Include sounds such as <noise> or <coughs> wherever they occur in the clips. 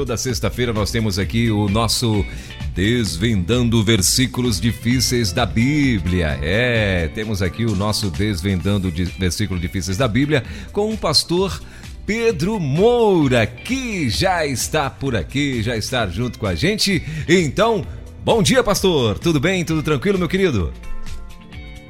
Toda sexta-feira nós temos aqui o nosso Desvendando versículos difíceis da Bíblia. É, temos aqui o nosso Desvendando de versículos difíceis da Bíblia com o pastor Pedro Moura, que já está por aqui, já está junto com a gente. Então, bom dia, pastor. Tudo bem? Tudo tranquilo, meu querido?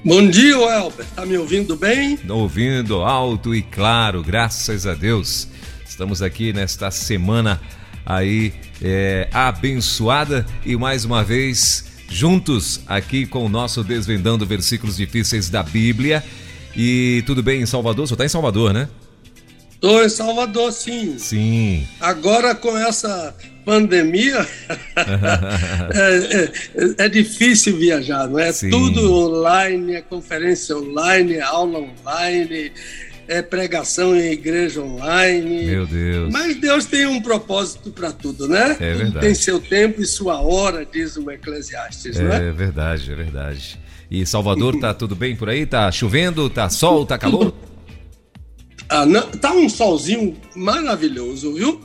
Bom dia, Elber. Tá me ouvindo bem? Ouvindo alto e claro, graças a Deus. Estamos aqui nesta semana aí é, abençoada e mais uma vez juntos aqui com o nosso Desvendando Versículos Difíceis da Bíblia. E tudo bem em Salvador? Você está em Salvador, né? Estou em Salvador, sim. Sim. Agora com essa pandemia <laughs> é, é, é, difícil viajar, não é? Sim. Tudo online, é conferência online, é aula online é pregação em igreja online. Meu Deus. Mas Deus tem um propósito para tudo, né? É verdade. Tem seu tempo e sua hora, diz o Eclesiastes, é, né? É verdade, é verdade. E Salvador, tá tudo bem por aí? Tá chovendo? Tá sol? Tá calor? Ah, não, tá um solzinho maravilhoso, viu?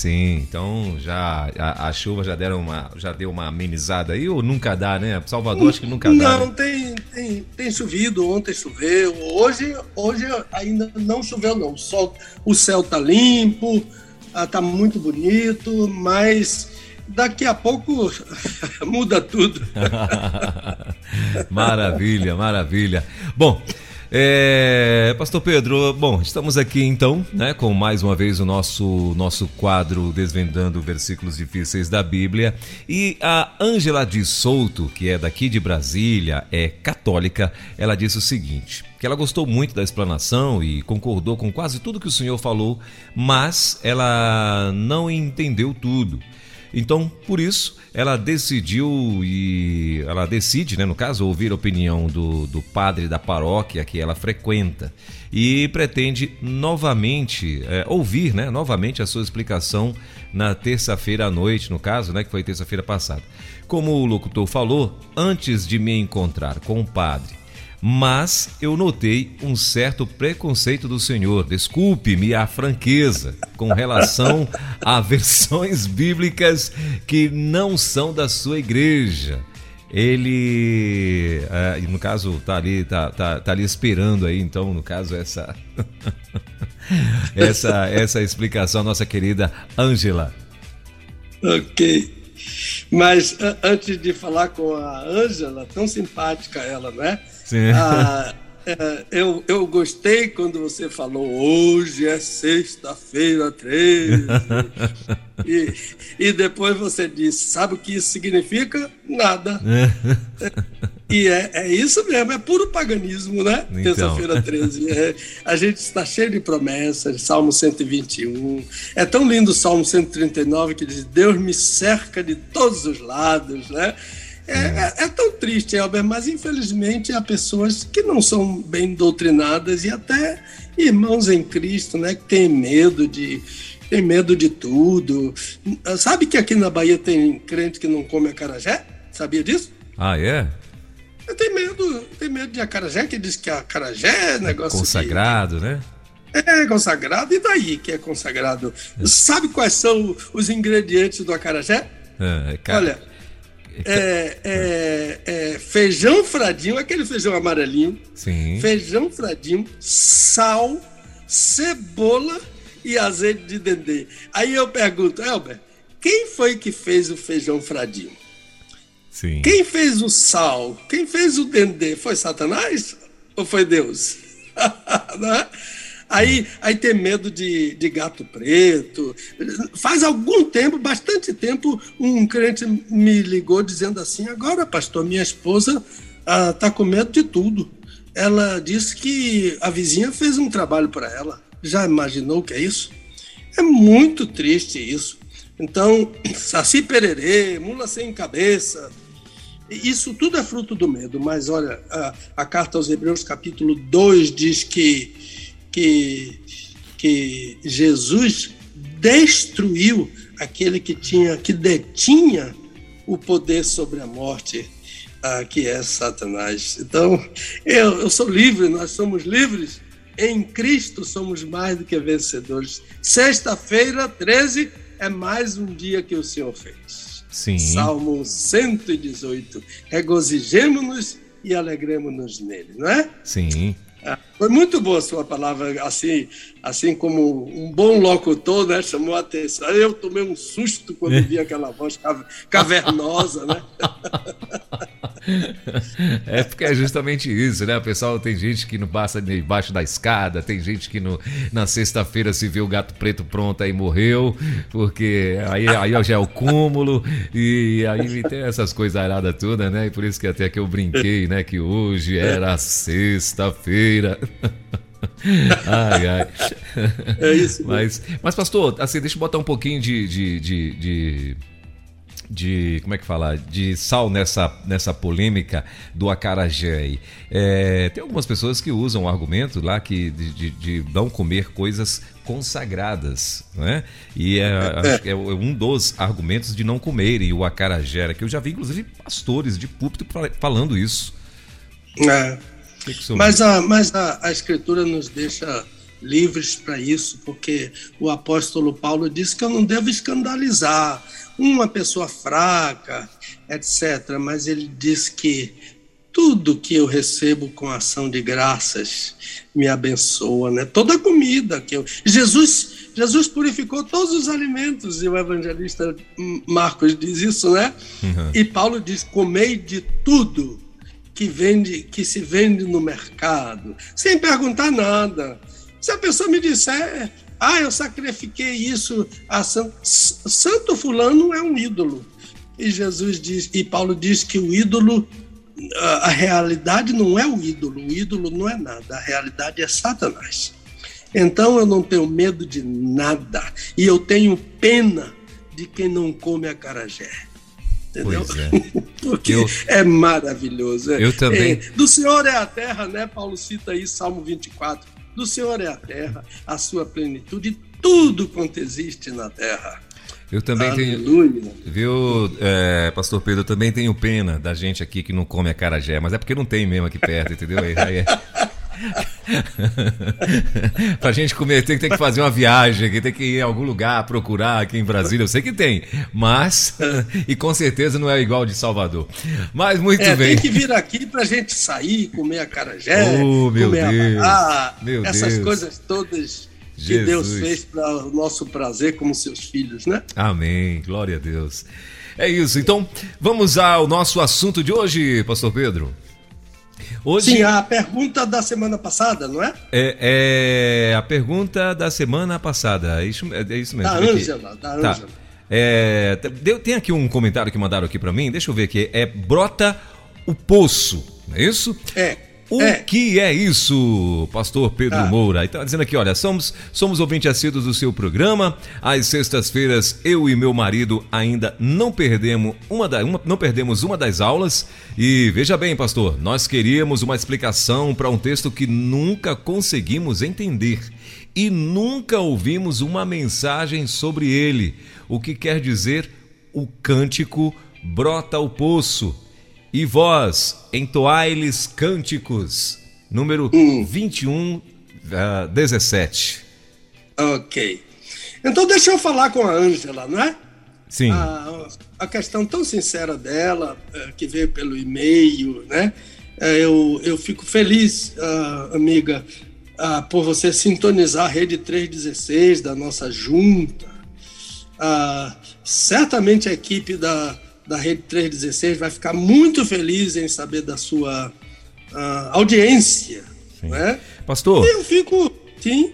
Sim, então já a, a, chuva já deram uma, já deu uma amenizada aí ou nunca dá, né? Salvador acho que nunca não, dá. Não, né? tem, tem, tem chovido, ontem choveu, hoje, hoje ainda não choveu não. O, sol, o céu tá limpo, ah, tá muito bonito, mas daqui a pouco <laughs> muda tudo. <laughs> maravilha, maravilha. Bom, é, Pastor Pedro, bom, estamos aqui então, né, com mais uma vez o nosso nosso quadro desvendando versículos difíceis da Bíblia. E a Ângela de Souto, que é daqui de Brasília, é católica, ela disse o seguinte: que ela gostou muito da explanação e concordou com quase tudo que o senhor falou, mas ela não entendeu tudo. Então, por isso, ela decidiu e ela decide, né, no caso, ouvir a opinião do, do padre da paróquia que ela frequenta e pretende novamente é, ouvir, né, novamente a sua explicação na terça-feira à noite, no caso, né, que foi terça-feira passada. Como o locutor falou, antes de me encontrar com o padre mas eu notei um certo preconceito do senhor, desculpe-me a franqueza, com relação a <laughs> versões bíblicas que não são da sua igreja. Ele, é, no caso, tá ali, tá, tá, tá ali esperando aí, então, no caso, essa, <laughs> essa, essa explicação, nossa querida Ângela. Ok. Mas antes de falar com a Ângela, tão simpática ela, é? Sim. Ah, <laughs> é, eu, eu gostei quando você falou hoje é sexta-feira 13. e, e depois você disse: sabe o que isso significa? Nada. <laughs> e é, é isso mesmo, é puro paganismo, né? Então. Terça-feira 13. É, a gente está cheio de promessas, Salmo 121. É tão lindo o Salmo 139 que diz: Deus me cerca de todos os lados, né? É, é, é, tão triste, Albert, mas infelizmente há pessoas que não são bem doutrinadas e até irmãos em Cristo, né, que têm medo de tem medo de tudo. Sabe que aqui na Bahia tem crente que não come acarajé? Sabia disso? Ah, é? Tem medo, tem medo de acarajé, que diz que acarajé é negócio consagrado, né? É consagrado, e daí que é consagrado? É. Sabe quais são os ingredientes do acarajé? É, é cara... Olha, é, é, é, feijão fradinho, aquele feijão amarelinho. Sim. Feijão fradinho, sal, cebola e azeite de dendê. Aí eu pergunto, Elber, quem foi que fez o feijão fradinho? Sim. Quem fez o sal? Quem fez o dendê? Foi Satanás ou foi Deus? <laughs> Aí, aí tem medo de, de gato preto. Faz algum tempo, bastante tempo, um crente me ligou dizendo assim: agora, pastor, minha esposa está ah, com medo de tudo. Ela disse que a vizinha fez um trabalho para ela. Já imaginou o que é isso? É muito triste isso. Então, <clears throat> Saci Pererê, mula sem cabeça, isso tudo é fruto do medo, mas olha, a, a carta aos Hebreus, capítulo 2, diz que, que, que Jesus destruiu aquele que tinha, que detinha o poder sobre a morte, ah, que é Satanás. Então, eu, eu sou livre, nós somos livres. Em Cristo somos mais do que vencedores. Sexta-feira, 13, é mais um dia que o Senhor fez. Sim. Salmo 118. Regozijemo-nos e alegremos-nos nele, não é? Sim. Foi muito boa a sua palavra, assim, assim como um bom locutor, né? Chamou a atenção. Eu tomei um susto quando vi aquela voz cavernosa, né? <laughs> <laughs> É porque é justamente isso, né? O pessoal tem gente que não passa debaixo da escada, tem gente que no, na sexta-feira se vê o gato preto pronto aí morreu, porque aí, aí já é o cúmulo, e aí tem essas coisas aradas todas, né? E por isso que até que eu brinquei, né? Que hoje era sexta-feira. <laughs> ai, ai. É isso. Mas, mas, pastor, assim, deixa eu botar um pouquinho de, de, de, de de como é que fala de sal nessa, nessa polêmica do acarajé. É, tem algumas pessoas que usam o argumento lá que de, de, de não comer coisas consagradas, né? E é, <laughs> é, um dos argumentos de não comerem o acarajé, que eu já vi inclusive pastores de púlpito falando isso. É. Mas, a, mas a, a escritura nos deixa livres para isso, porque o apóstolo Paulo disse que eu não devo escandalizar uma pessoa fraca, etc. Mas ele diz que tudo que eu recebo com ação de graças me abençoa, né? Toda a comida que eu Jesus Jesus purificou todos os alimentos e o evangelista Marcos diz isso, né? Uhum. E Paulo diz: "Comei de tudo que vende que se vende no mercado, sem perguntar nada. Se a pessoa me disser, ah, eu sacrifiquei isso a santo. Santo Fulano é um ídolo. E Jesus diz, e Paulo diz que o ídolo, a realidade não é o ídolo, o ídolo não é nada, a realidade é Satanás. Então eu não tenho medo de nada. E eu tenho pena de quem não come a carajé. Entendeu? Pois é. <laughs> Porque eu, é maravilhoso. Eu também. É, do Senhor é a terra, né? Paulo cita aí, Salmo 24 do Senhor é a terra, a sua plenitude, tudo quanto existe na terra. Eu também Aleluia. tenho. Viu, é, Pastor Pedro, eu também tenho pena da gente aqui que não come a carajé, mas é porque não tem mesmo aqui perto, entendeu? Aí, aí é... <laughs> pra gente comer, tem, tem que fazer uma viagem, tem que ir em algum lugar procurar aqui em Brasília. Eu sei que tem, mas. <laughs> e com certeza não é igual de Salvador. Mas muito é, bem. Tem que vir aqui pra gente sair, comer a carajé, oh, meu comer Deus, a meu essas Deus. coisas todas que Jesus. Deus fez para o nosso prazer como seus filhos, né? Amém. Glória a Deus. É isso. Então, vamos ao nosso assunto de hoje, Pastor Pedro. Hoje, Sim, a pergunta da semana passada, não é? É, é a pergunta da semana passada. É isso, é isso mesmo. Da Ângela, da Ângela. Tá. É, tem aqui um comentário que mandaram aqui para mim, deixa eu ver aqui. É brota o poço, não é isso? É. O é. que é isso, pastor Pedro ah. Moura? Então, dizendo aqui, olha, somos, somos ouvintes assíduos do seu programa. Às sextas-feiras, eu e meu marido ainda não perdemos uma, da, uma, não perdemos uma das aulas. E veja bem, pastor, nós queríamos uma explicação para um texto que nunca conseguimos entender e nunca ouvimos uma mensagem sobre ele. O que quer dizer o cântico brota o poço e vós, entoai-lhes cânticos, número hum. 21, uh, 17. Ok. Então deixa eu falar com a Ângela, não é? Sim. A, a questão tão sincera dela, uh, que veio pelo e-mail, né? Uh, eu, eu fico feliz, uh, amiga, por você sintonizar a Rede 316 da nossa junta. certamente a equipe da da Rede 316 vai ficar muito feliz em saber da sua uh, audiência. Né? Pastor. Eu fico. Sim.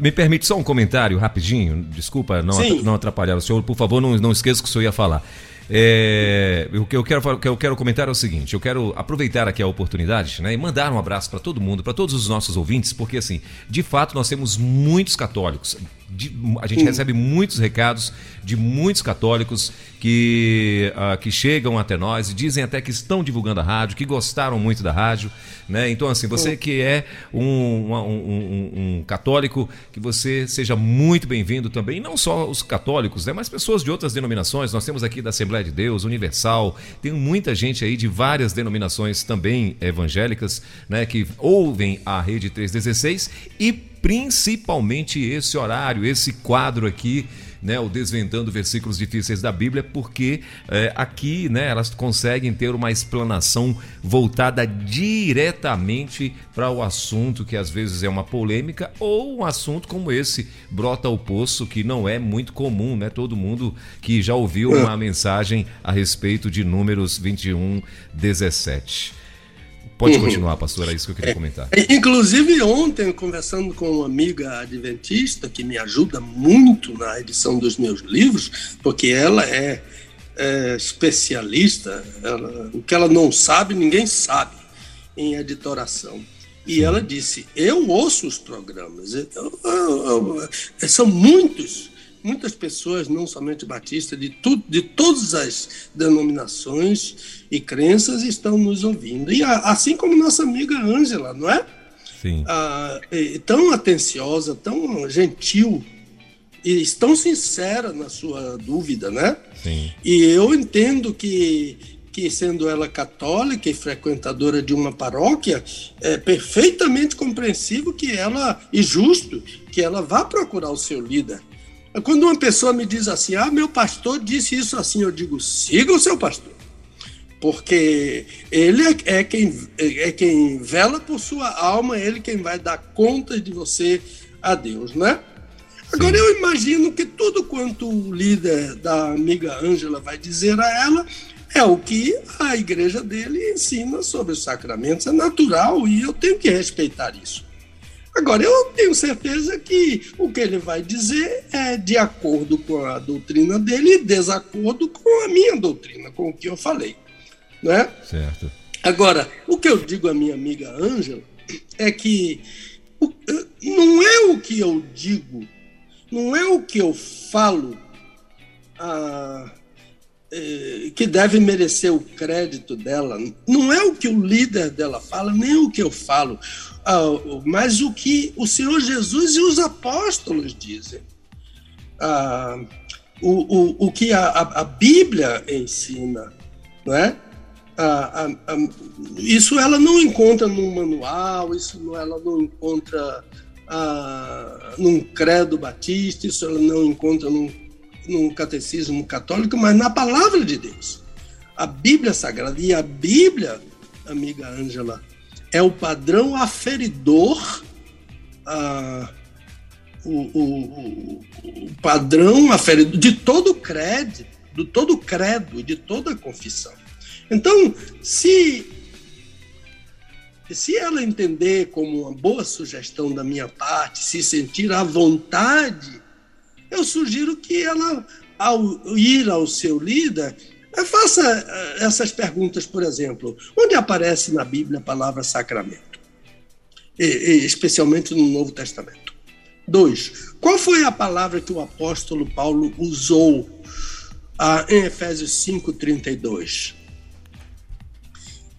Me permite só um comentário rapidinho? Desculpa não, não atrapalhar o senhor. Por favor, não, não esqueça o que o senhor ia falar. É, o que eu quero, o que eu quero comentar é o seguinte: eu quero aproveitar aqui a oportunidade né, e mandar um abraço para todo mundo, para todos os nossos ouvintes, porque assim, de fato nós temos muitos católicos. De, a gente recebe muitos recados de muitos católicos que, uh, que chegam até nós e dizem até que estão divulgando a rádio, que gostaram muito da rádio. Né? Então, assim, você que é um, um, um, um católico, que você seja muito bem-vindo também, não só os católicos, né? mas pessoas de outras denominações. Nós temos aqui da Assembleia de Deus, Universal, tem muita gente aí de várias denominações também evangélicas, né? que ouvem a Rede 316 e principalmente esse horário, esse quadro aqui né, o desvendando versículos difíceis da Bíblia, porque é, aqui né, elas conseguem ter uma explanação voltada diretamente para o assunto que às vezes é uma polêmica ou um assunto como esse brota o poço que não é muito comum, né? Todo mundo que já ouviu uma mensagem a respeito de números 21, 17. Pode uhum. continuar, pastor, é isso que eu queria é, comentar. É, inclusive, ontem, conversando com uma amiga adventista que me ajuda muito na edição dos meus livros, porque ela é, é especialista, ela, o que ela não sabe, ninguém sabe em editoração. E ela disse: Eu ouço os programas, eu, eu, eu, são muitos muitas pessoas, não somente batistas, de, tudo, de todas as denominações e crenças estão nos ouvindo. E assim como nossa amiga Ângela, não é? Sim. Ah, tão atenciosa, tão gentil e tão sincera na sua dúvida, né? Sim. E eu entendo que, que sendo ela católica e frequentadora de uma paróquia, é perfeitamente compreensível que ela, e justo, que ela vá procurar o seu líder quando uma pessoa me diz assim, ah, meu pastor disse isso assim, eu digo, siga o seu pastor. Porque ele é, é quem, é quem vela por sua alma, é ele quem vai dar conta de você a Deus, né? Agora eu imagino que tudo quanto o líder da amiga Ângela vai dizer a ela é o que a igreja dele ensina sobre os sacramentos, é natural e eu tenho que respeitar isso. Agora, eu tenho certeza que o que ele vai dizer é de acordo com a doutrina dele e desacordo com a minha doutrina, com o que eu falei. Né? Certo. Agora, o que eu digo à minha amiga Ângela é que o, não é o que eu digo, não é o que eu falo ah, é, que deve merecer o crédito dela. Não é o que o líder dela fala, nem o que eu falo mas o que o Senhor Jesus e os apóstolos dizem. Ah, o, o, o que a, a, Bíblia ensina, não é? Ah, ah, isso ela não encontra num manual, isso ela não encontra ah, num credo batista, isso ela não encontra num, num catecismo católico, mas na palavra de Deus. A Bíblia Sagrada. E a Bíblia, amiga Ângela, é o padrão aferidor, ah, o, o, o, padrão aferidor de todo crédito, de todo credo, de toda confissão. Então, se se ela entender como uma boa sugestão da minha parte, se sentir à vontade, eu sugiro que ela, ao ir ao seu líder, Faça eh, essas perguntas, por exemplo. Onde aparece na Bíblia a palavra sacramento? E, e, especialmente no Novo Testamento. Dois, qual foi a palavra que o apóstolo Paulo usou ah, em Efésios 5,32?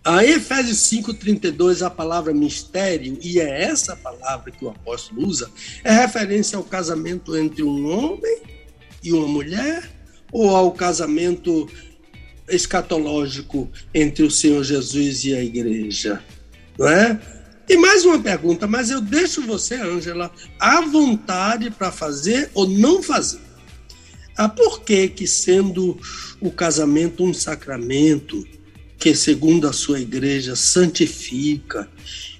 Ah, em Efésios 5,32, a palavra mistério, e é essa palavra que o apóstolo usa, é referência ao casamento entre um homem e uma mulher, ou ao casamento escatológico entre o Senhor Jesus e a igreja, não é? E mais uma pergunta, mas eu deixo você, Ângela, à vontade para fazer ou não fazer. Ah, por que que sendo o casamento um sacramento que segundo a sua igreja santifica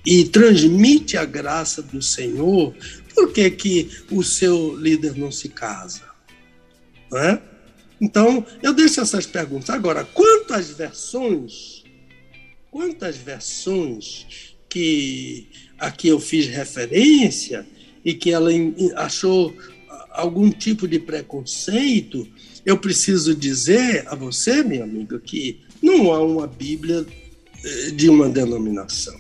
e transmite a graça do Senhor, por que que o seu líder não se casa? Não é? Então, eu deixo essas perguntas. Agora, quantas versões, quantas versões que aqui eu fiz referência e que ela achou algum tipo de preconceito, eu preciso dizer a você, minha amiga, que não há uma Bíblia eh, de uma denominação.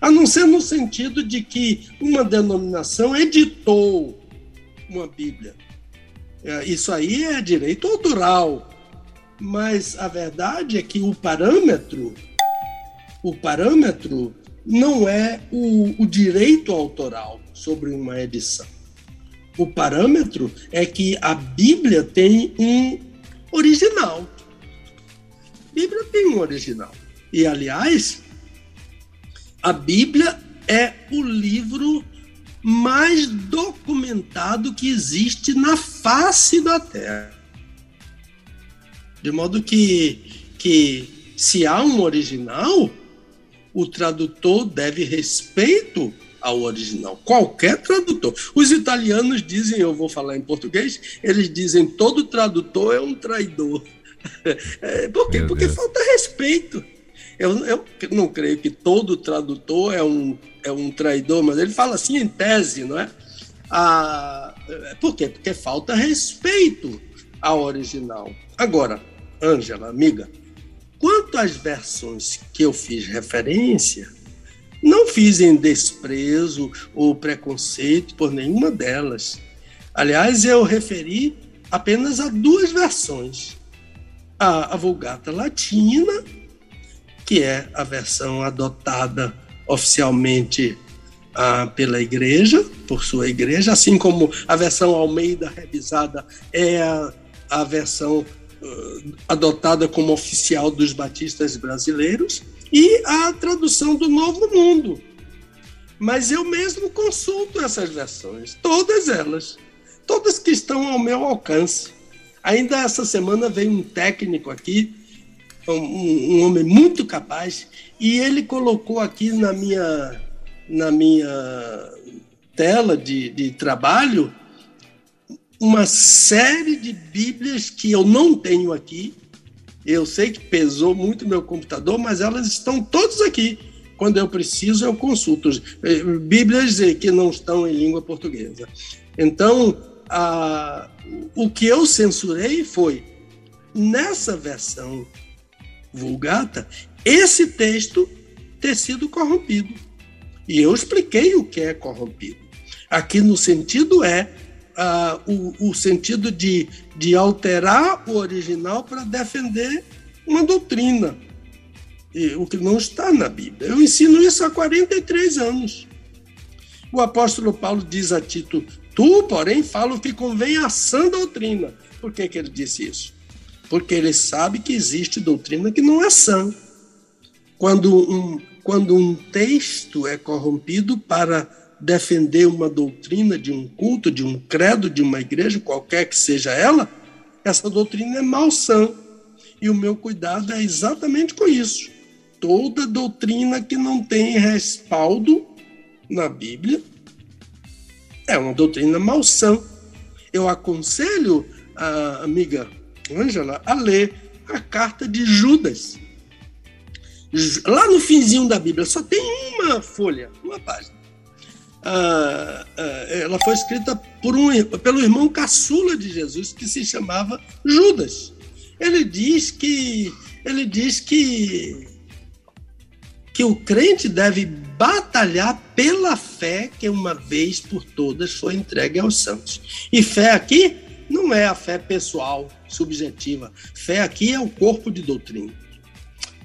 A não ser no sentido de que uma denominação editou uma Bíblia. É, isso aí é direito autoral. Mas a verdade é que o parâmetro, o parâmetro não é o, o direito autoral sobre uma edição. O parâmetro é que a Bíblia tem um original. A Bíblia tem um original. E, aliás, a Bíblia é o livro mais documentado que existe na face da Terra. De modo que, que se há um original, o tradutor deve respeito ao original. Qualquer tradutor. Os italianos dizem, eu vou falar em português, eles dizem todo tradutor é um traidor. <laughs> É, por quê? Meu Porque Deus. falta respeito. Eu, eu não creio que todo tradutor é um, é um traidor, mas ele fala assim em tese, não é? Ah, por quê? Porque falta respeito ao original. Agora, Ângela, amiga, quanto às versões que eu fiz referência, não fiz em desprezo ou preconceito por nenhuma delas. Aliás, eu referi apenas a duas versões: a, a Vulgata Latina que é a versão adotada oficialmente ah, pela igreja, por sua igreja, assim como a versão Almeida revisada é a, a versão uh, adotada como oficial dos batistas brasileiros, e a tradução do Novo Mundo. Mas eu mesmo consulto essas versões, todas elas, todas que estão ao meu alcance. Ainda essa semana veio um técnico aqui um, um, homem muito capaz, e ele colocou aqui na minha, na minha tela de, de trabalho uma série de Bíblias que eu não tenho aqui. Eu sei que pesou muito meu computador, mas elas estão todas aqui. Quando eu preciso, eu consulto. Eh, Bíblias que não estão em língua portuguesa. Então, a, o que eu censurei foi, nessa versão Vulgata, esse texto ter sido corrompido. E eu expliquei o que é corrompido. Aqui no sentido é uh, o, o sentido de, de alterar o original para defender uma doutrina, e, o que não está na Bíblia. Eu ensino isso há 43 anos. O apóstolo Paulo diz a Tito: Tu, porém, fala o que convém à sã doutrina. Por que, que ele disse isso? Porque ele sabe que existe doutrina que não é sã. Quando um, quando um texto é corrompido para defender uma doutrina de um culto, de um credo, de uma igreja, qualquer que seja ela, essa doutrina é malsã. E o meu cuidado é exatamente com isso. Toda doutrina que não tem respaldo na Bíblia é uma doutrina malsã. Eu aconselho a amiga Ângela a ler a carta de Judas. Lá no finzinho da Bíblia, só tem uma folha, uma página. Ah, ah, ela foi escrita por um, pelo irmão caçula de Jesus, que se chamava Judas. Ele diz que ele diz que que o crente deve batalhar pela fé que uma vez por todas foi entregue aos santos. E fé aqui não é a fé pessoal, subjetiva. Fé aqui é o corpo de doutrina.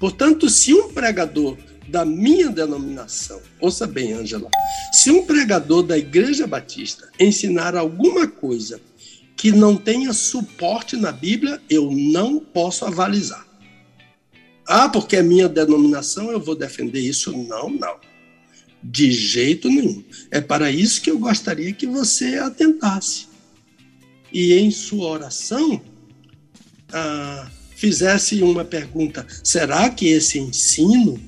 Portanto, se um pregador da minha denominação, ouça bem, Ângela, se um pregador da Igreja Batista ensinar alguma coisa que não tenha suporte na Bíblia, eu não posso avalizar. Ah, porque é minha denominação, eu vou defender isso? Não, não. De jeito nenhum. É para isso que eu gostaria que você atentasse e em sua oração ah, fizesse uma pergunta: será que esse ensino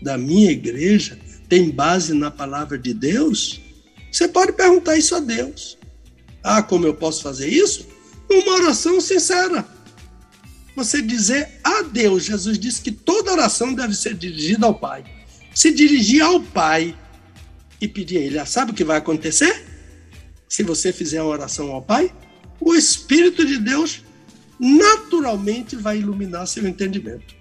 da minha igreja tem base na palavra de Deus? Você pode perguntar isso a Deus. Ah, como eu posso fazer isso? Uma oração sincera. Você dizer a Deus, Jesus disse que toda oração deve ser dirigida ao Pai. Se dirigir ao Pai e pedir a Ele, sabe o que vai acontecer? Se você fizer a oração ao Pai, o Espírito de Deus naturalmente vai iluminar seu entendimento.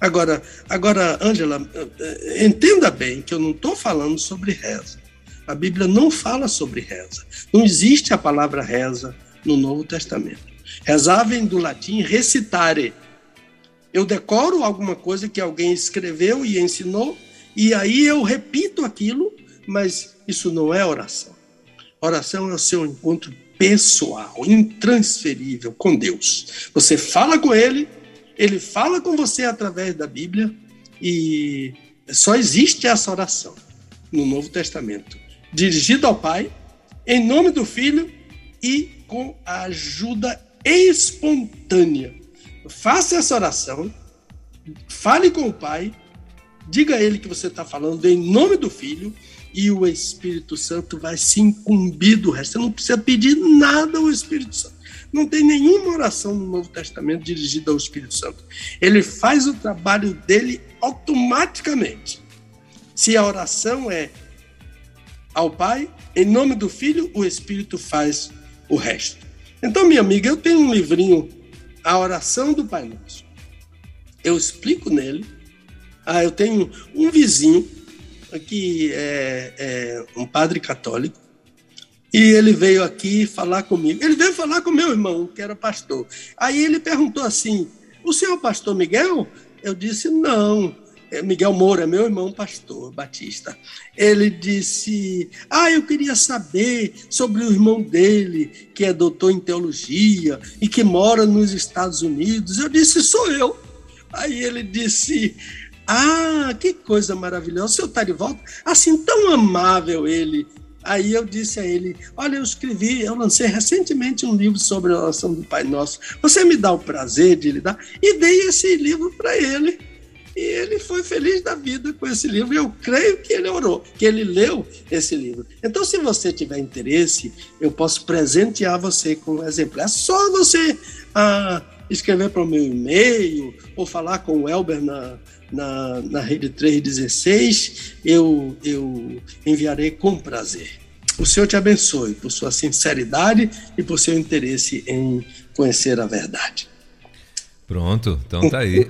Agora, agora, Ângela, eh, entenda bem que eu não estou falando sobre reza. A Bíblia não fala sobre reza. Não existe a palavra reza no Novo Testamento. Rezar vem do latim recitare. Eu decoro alguma coisa que alguém escreveu e ensinou, e aí eu repito aquilo, mas isso não é oração. Oração é o seu encontro pessoal, intransferível com Deus. Você fala com Ele, Ele fala com você através da Bíblia, e só existe essa oração no Novo Testamento, dirigida ao Pai, em nome do Filho e com a ajuda espontânea. Faça essa oração, fale com o Pai, diga a Ele que você está falando em nome do Filho e o Espírito Santo vai se incumbir do resto. Você não precisa pedir nada ao Espírito Santo. Não tem nenhuma oração no Novo Testamento dirigida ao Espírito Santo. Ele faz o trabalho dele automaticamente. Se a oração é ao Pai, em nome do Filho, o Espírito faz o resto. Então, minha amiga, eu tenho um livrinho, A Oração do Pai Nosso. Eu explico nele. Ah, eu tenho um vizinho que é, é um padre católico e ele veio aqui falar comigo. Ele veio falar com meu irmão, que era pastor. Aí ele perguntou assim: O senhor é pastor Miguel? Eu disse: Não. É, Miguel Moura, meu irmão pastor batista, ele disse: Ah, eu queria saber sobre o irmão dele, que é doutor em teologia e que mora nos Estados Unidos. Eu disse: Sou eu. Aí ele disse: Ah, que coisa maravilhosa, o senhor está de volta? Assim, tão amável ele. Aí eu disse a ele: Olha, eu escrevi, eu lancei recentemente um livro sobre a oração do Pai Nosso. Você me dá o prazer de lhe dar? E dei esse livro para ele. E ele foi feliz da vida com esse livro. Eu creio que ele orou, que ele leu esse livro. Então, se você tiver interesse, eu posso presentear você com um exemplar. É só você ah, escrever para o meu e-mail ou falar com o Elber na, na, na rede 316. Eu, eu enviarei com prazer. O Senhor te abençoe por sua sinceridade e por seu interesse em conhecer a verdade. Pronto, então tá aí.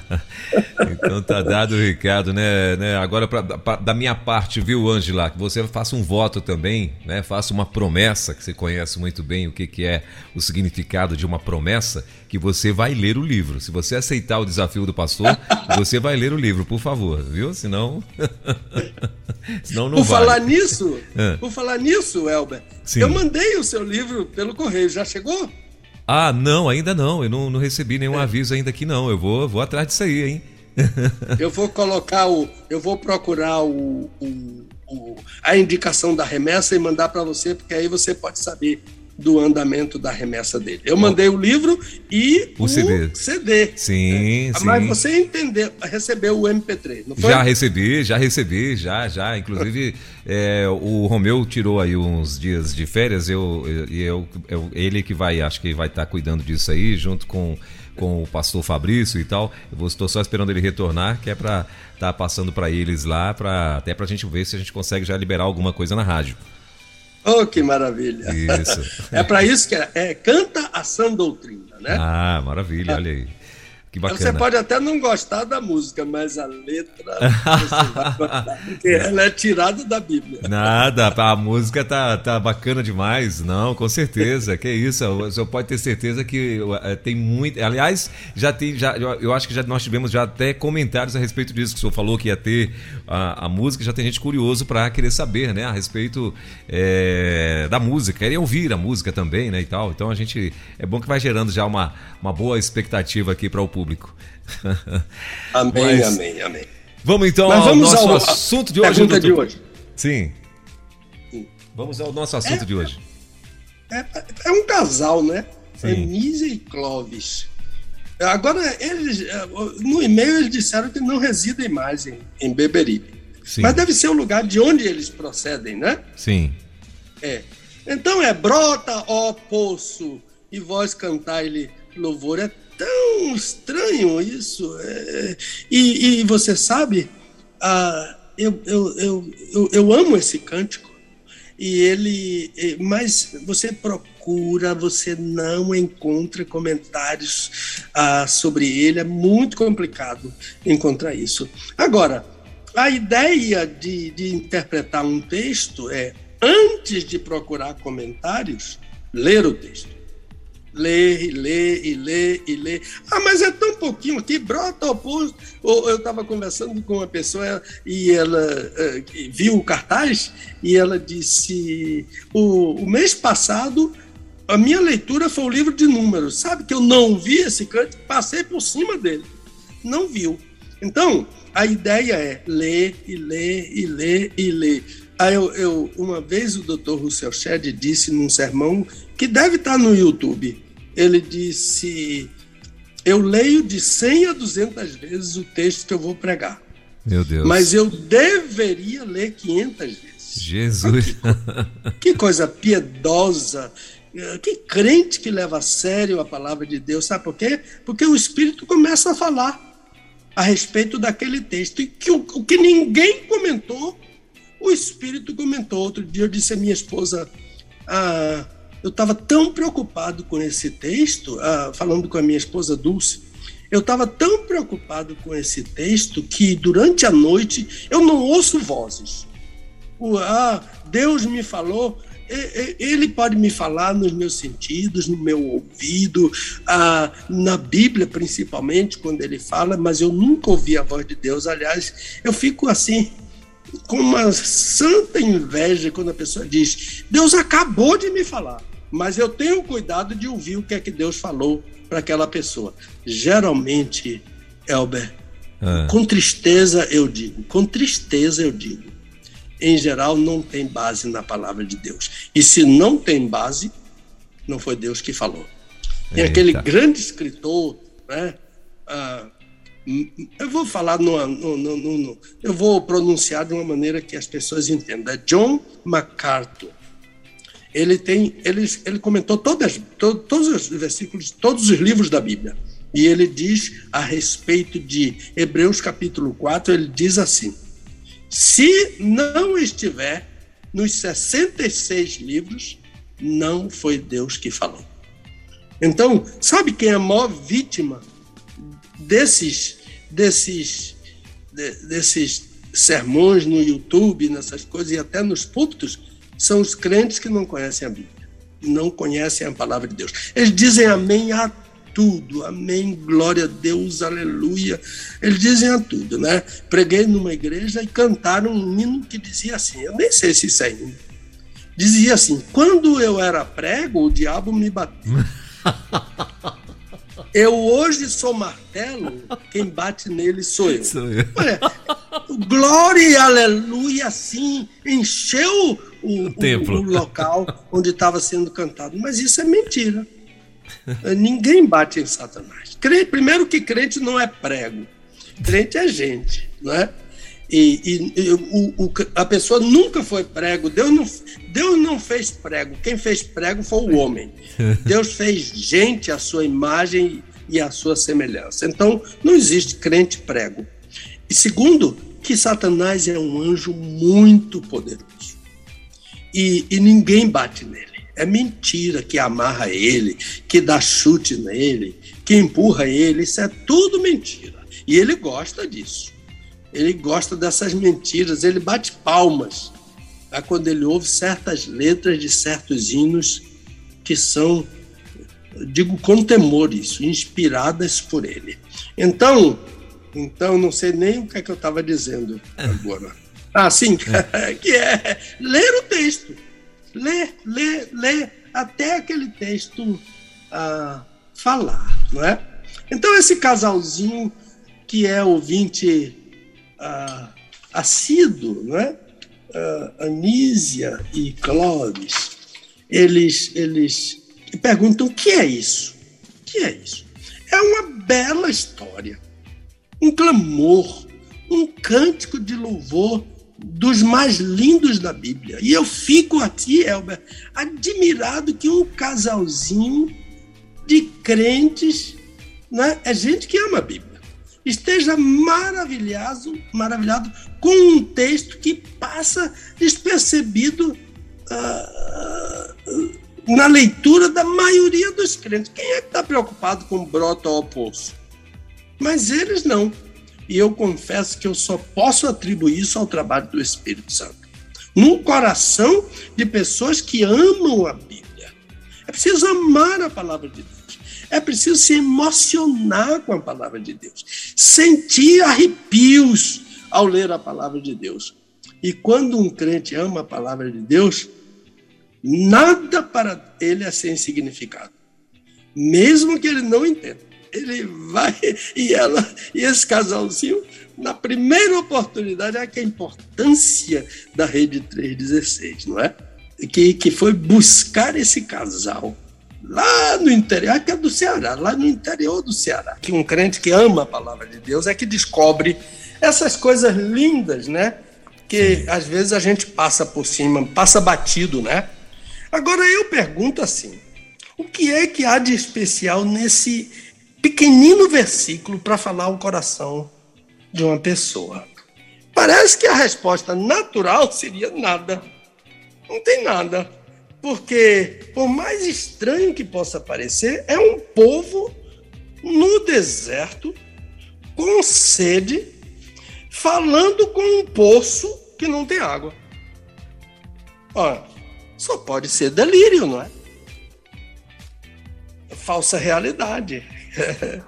<laughs> então tá dado o recado, né? né? Agora, pra, pra, da minha parte, viu, Angela, que você faça um voto também, né? Faça uma promessa, que você conhece muito bem o que, que é o significado de uma promessa, que você vai ler o livro. Se você aceitar o desafio do pastor, <laughs> você vai ler o livro, por favor, viu? Senão. <laughs> Senão não por vai. falar nisso, é. por falar nisso, Elber, Sim. eu mandei o seu livro pelo correio, já chegou? Ah, não, ainda não. Eu não, não recebi nenhum é. aviso ainda aqui não. Eu vou, vou atrás disso aí, hein? <laughs> eu vou colocar o, eu vou procurar o, o, o a indicação da remessa e mandar para você, porque aí você pode saber do andamento da remessa dele. Eu mandei o livro e o, o CD. CD. Sim, né? sim. Mas você entendeu, recebeu o MP3, não foi? Já recebi, já recebi, já, já. Inclusive, é, o Romeu tirou aí uns dias de férias, eu, eu, eu, ele que vai, acho que vai estar tá cuidando disso aí, junto com com o pastor Fabrício e tal. Eu estou só esperando ele retornar, que é para estar tá passando para eles lá, pra, até para a gente ver se a gente consegue já liberar alguma coisa na rádio. Oh, que maravilha! Isso. <laughs> é para isso que é, é, canta a sã doutrina, né? Ah, maravilha, olha aí. Que bacana. Você pode até não gostar da música, mas a letra você vai <laughs> gostar, porque ela é tirada da Bíblia. Nada, a música tá, tá bacana demais. Não, com certeza. Que isso, o senhor pode ter certeza que eh, tem muito. Aliás, já tem, já, eu acho que já nós tivemos já até comentários a respeito disso, que o senhor falou que ia ter a, a música, já tem gente curioso para querer saber, né, a respeito é, da música, querer ouvir a música também, né, e tal. Então a gente. É bom que vai gerando já uma, uma boa expectativa aqui para o público público. <laughs> Amém, Mas, amém, amém. Vamos então Mas vamos ao nosso ao, assunto de hoje. Pergunta de hoje. Sim. Sim. Vamos ao nosso assunto é, de hoje. É, é, um casal, né? Sim. e Clóvis. Agora, eles, no e-mail eles disseram que não residem mais em, em Beberibe. Sim. Mas deve ser o lugar de onde eles procedem, né? Sim. É. Então é brota, ó poço, e vós cantai-lhe louvor. É tão estranho isso. É... E, e, você sabe, ah, eu, eu, eu, eu, eu amo esse cântico. E ele, mas você procura procura, você não encontra comentários ah, sobre ele. É muito complicado encontrar isso. Agora, a ideia de, de interpretar um texto é, antes de procurar comentários, ler o texto lê e lê e lê e lê. Ah, mas é tão pouquinho aqui, brota oposto. Ou eu estava conversando com uma pessoa e ela uh, viu o cartaz e ela disse: o, o mês passado a minha leitura foi o livro de números. Sabe que eu não vi esse canto, passei por cima dele. Não viu. Então, a ideia é ler e ler e ler e ler. Aí eu, eu, uma vez o Dr. Russell Shedd disse num sermão que deve estar no YouTube. Ele disse: Eu leio de 100 a 200 vezes o texto que eu vou pregar. Meu Deus. Mas eu deveria ler 500 vezes. Jesus. Que, que coisa piedosa. Que crente que leva a sério a palavra de Deus. Sabe por quê? Porque o Espírito começa a falar a respeito daquele texto. E que o, o que ninguém comentou, o Espírito comentou. Outro dia eu disse à minha esposa. Ah, eu estava tão preocupado com esse texto, ah, falando com a minha esposa Dulce, eu estava tão preocupado com esse texto que durante a noite eu não ouço vozes. O, ah, Deus me falou, ele pode me falar nos meus sentidos, no meu ouvido, ah, na Bíblia principalmente, quando ele fala, mas eu nunca ouvi a voz de Deus. Aliás, eu fico assim, com uma santa inveja quando a pessoa diz: Deus acabou de me falar mas eu tenho cuidado de ouvir o que é que Deus falou para aquela pessoa. Geralmente, Elber, é. com tristeza eu digo, com tristeza eu digo, em geral não tem base na palavra de Deus. E se não tem base, não foi Deus que falou. Tem Eita. aquele grande escritor, né? Ah, eu vou falar no, no, no, no, eu vou pronunciar de uma maneira que as pessoas entendam. É John MacArthur ele tem, ele, ele comentou todas, to, todos os versículos, todos os livros da Bíblia. E ele diz a respeito de Hebreus capítulo 4, ele diz assim: se não estiver nos 66 livros, não foi Deus que falou. Então, sabe quem é a maior vítima desses, desses, de, desses sermões no YouTube, nessas coisas, e até nos púlpitos? são os crentes que não conhecem a Bíblia, não conhecem a palavra de Deus. Eles dizem amém a tudo, amém, glória a Deus, aleluia. Eles dizem a tudo, né? Preguei numa igreja e cantaram um hino que dizia assim, eu nem sei se isso é hino. Dizia assim: quando eu era prego, o diabo me bateu. <laughs> Eu hoje sou martelo, quem bate nele sou eu. Sou eu. Olha, glória e aleluia, assim, encheu o, o, templo. o local onde estava sendo cantado. Mas isso é mentira. Ninguém bate em Satanás. Primeiro que crente não é prego. Crente é gente, não é? E, e, e o, o, a pessoa nunca foi prego. Deus não, Deus não fez prego. Quem fez prego foi o homem. <laughs> Deus fez gente à sua imagem e à sua semelhança. Então, não existe crente prego. E segundo, que Satanás é um anjo muito poderoso e, e ninguém bate nele. É mentira que amarra ele, que dá chute nele, que empurra ele. Isso é tudo mentira. E ele gosta disso. Ele gosta dessas mentiras. Ele bate palmas tá? quando ele ouve certas letras de certos hinos que são, digo com temor isso, inspiradas por ele. Então, então não sei nem o que é que eu estava dizendo agora. <laughs> Ah, sim, é. <laughs> que é ler o texto. Ler, ler, ler até aquele texto ah, falar, não é? Então, esse casalzinho que é ouvinte ah, assíduo, não é? Ah, Anísia e Clóvis, eles, eles perguntam o que é isso? O que é isso? É uma bela história, um clamor, um cântico de louvor dos mais lindos da Bíblia. E eu fico aqui, Elber, admirado que um casalzinho de crentes, né, é gente que ama a Bíblia, esteja maravilhado, maravilhado com um texto que passa despercebido uh, na leitura da maioria dos crentes. Quem é que está preocupado com brota ao poço? Mas eles não. E eu confesso que eu só posso atribuir isso ao trabalho do Espírito Santo. No coração de pessoas que amam a Bíblia. É preciso amar a palavra de Deus. É preciso se emocionar com a palavra de Deus. Sentir arrepios ao ler a palavra de Deus. E quando um crente ama a palavra de Deus, nada para ele é sem significado. Mesmo que ele não entenda. Ele vai <laughs> e ela e esse casalzinho, na primeira oportunidade, é que a importância da Rede 316, não é? Que, que foi buscar esse casal lá no interior, que é do Ceará, lá no interior do Ceará. Que um crente que ama a palavra de Deus é que descobre essas coisas lindas, né? Que às vezes a gente passa por cima, passa batido, né? Agora eu pergunto assim: o que é que há de especial nesse pequenino versículo para falar o coração de uma pessoa? Parece que a resposta natural seria nada. Não tem nada. Porque, por mais estranho que possa parecer, é um povo no deserto, com sede, falando com um poço que não tem água. Olha, só pode ser delírio, não é? Falsa realidade. <laughs>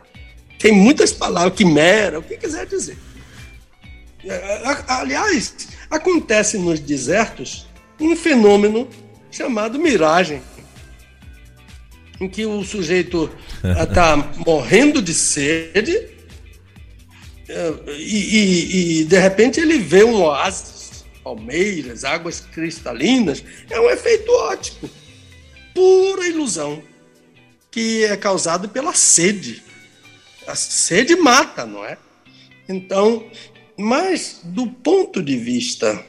tem muitas palavras, quimera, o que quiser dizer. Aliás, acontece nos desertos um fenômeno chamado miragem, em que o sujeito está <laughs> morrendo de sede eh, e, e, e, de repente ele vê um oásis, palmeiras, águas cristalinas. É um efeito ótico, pura ilusão, que é causado pela sede. A sede mata, não é? Então, mas do ponto de vista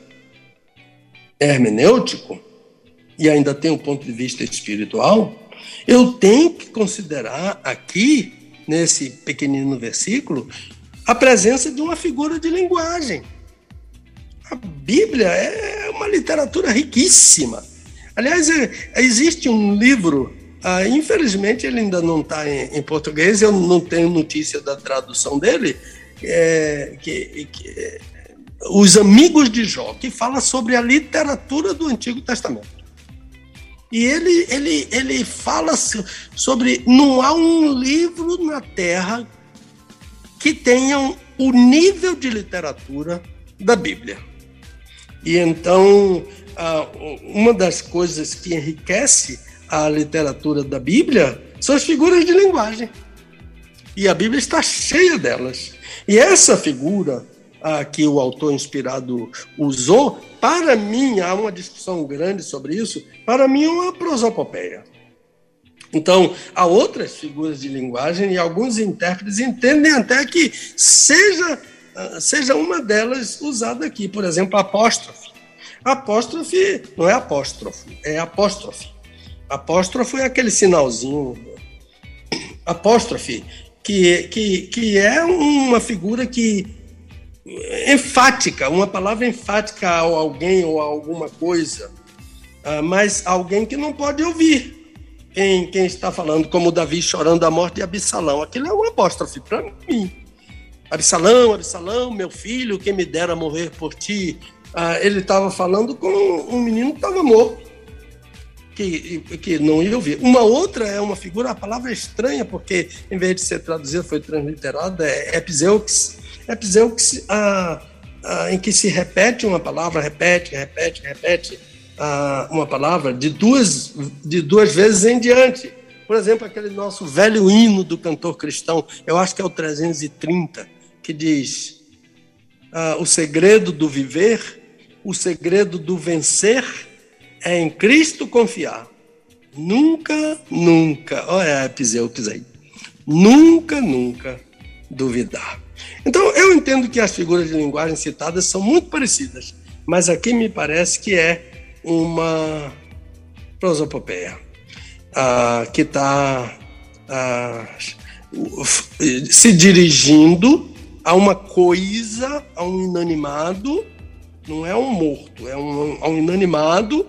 hermenêutico, e ainda tem um ponto de vista espiritual, eu tenho que considerar aqui, nesse pequenino versículo, a presença de uma figura de linguagem. A Bíblia é uma literatura riquíssima. Aliás, é, existe um livro, ah, infelizmente ele ainda não está em, em, português, eu não tenho notícia da tradução dele, é, que, que é, Os Amigos de Jó, que fala sobre a literatura do Antigo Testamento. E ele, ele, ele fala sobre não há um livro na Terra que tenha o nível de literatura da Bíblia. E então, uma das coisas que enriquece a literatura da Bíblia são as figuras de linguagem. E a Bíblia está cheia delas. E essa figura ah, que o autor inspirado usou, para mim, há uma discussão grande sobre isso, para mim é uma prosopopeia. Então, há outras figuras de linguagem e alguns intérpretes entendem até que seja, ah, seja uma delas usada aqui, por exemplo, apóstrofe. Apóstrofe não é apóstrofe, é apóstrofe. Apóstrofe é aquele sinalzinho. Apóstrofe, que, que, que é uma figura que enfática, uma palavra enfática a alguém ou a alguma coisa, ah, mas alguém que não pode ouvir quem, quem está falando, como Davi chorando a morte de Absalão. Aquilo é um apóstrofe para mim. Absalão, Absalão, meu filho, quem me dera morrer por ti. Ah, ele estava falando com um menino que estava morto, que, que não ia ouvir. Uma outra é uma figura, a palavra é estranha, porque em vez de ser traduzida, foi transliterada, é epizeux, Epizeux, ah, ah, em que se repete uma palavra, repete, repete, repete uma palavra de duas, de duas vezes em diante. Por exemplo, aquele nosso velho hino do cantor cristão, eu acho que é o 330, que diz: O segredo do viver, o segredo do vencer é em Cristo confiar. Nunca, nunca, olha a Epizeux aí, nunca, nunca duvidar. Então, eu entendo que as figuras de linguagem citadas são muito parecidas, mas aqui me parece que é uma prosopopeia ah, que está ah, se dirigindo a uma coisa, a um inanimado, não é um morto, é um, a um inanimado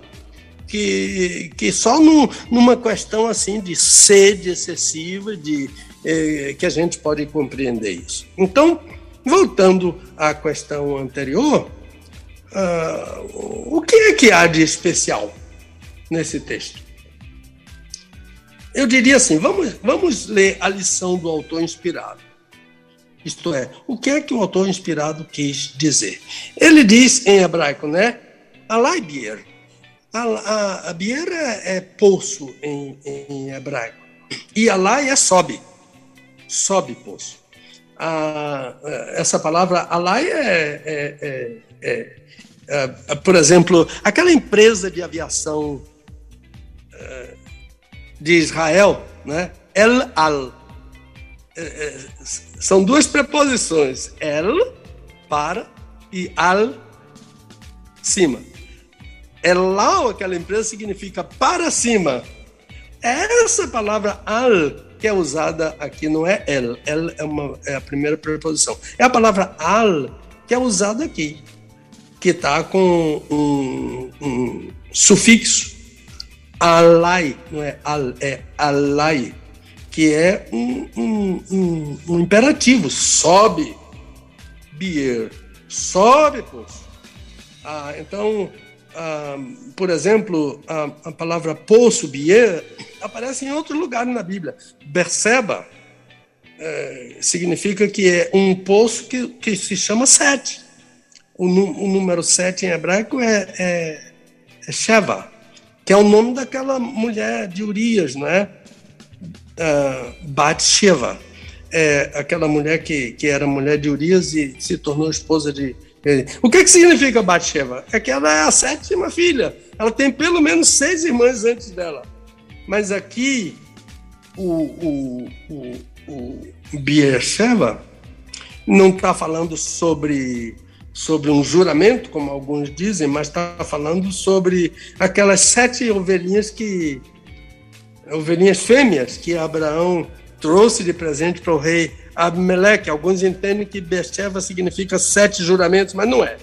que, que só no, numa questão assim de sede excessiva, de eh, que a gente pode compreender isso. Então, voltando à questão anterior, uh, o que é que há de especial nesse texto? Eu diria assim, vamos, vamos ler a lição do autor inspirado. Isto é, o que é que o autor inspirado quis dizer? Ele diz em hebraico, né? Alai bier. A, a, a bier é, é poço em, em, hebraico. E alai é sobe. Sobe poço. A, essa palavra alai é, é, é, é, é por exemplo, aquela empresa de aviação é, de Israel, né? El Al é, é, são duas preposições, el, para, e al, cima. Elal, aquela empresa, significa para cima. Essa palavra al, que é usada aqui, não é el. El é, uma, é a primeira preposição. É a palavra al, que é usada aqui, que está com um, um sufixo. Alai, não é al, é alai que é um, um, um, um imperativo. Sobe, Bier. Sobe, poço. Ah, então, ah, por exemplo, a, a, palavra Bier, aparece em outro lugar na Bíblia. Berseba é, significa que é um poço que, que se chama sete. O, o número sete em hebraico é, é, é Sheva, que é o nome daquela mulher de Urias, não é? uh, Bathsheba, é, aquela mulher que, que era mulher de Urias e se tornou esposa de. O que, que significa Bathsheba? É que ela é a sétima filha. Ela tem pelo menos seis irmãs antes dela. Mas aqui, o, o, o, o Beersheba não está falando sobre, sobre um juramento, como alguns dizem, mas está falando sobre aquelas sete ovelhinhas que, ovelhinhas fêmeas que Abraão trouxe de presente para o rei Abimeleque. Alguns entendem que Becheva significa sete juramentos, mas não é.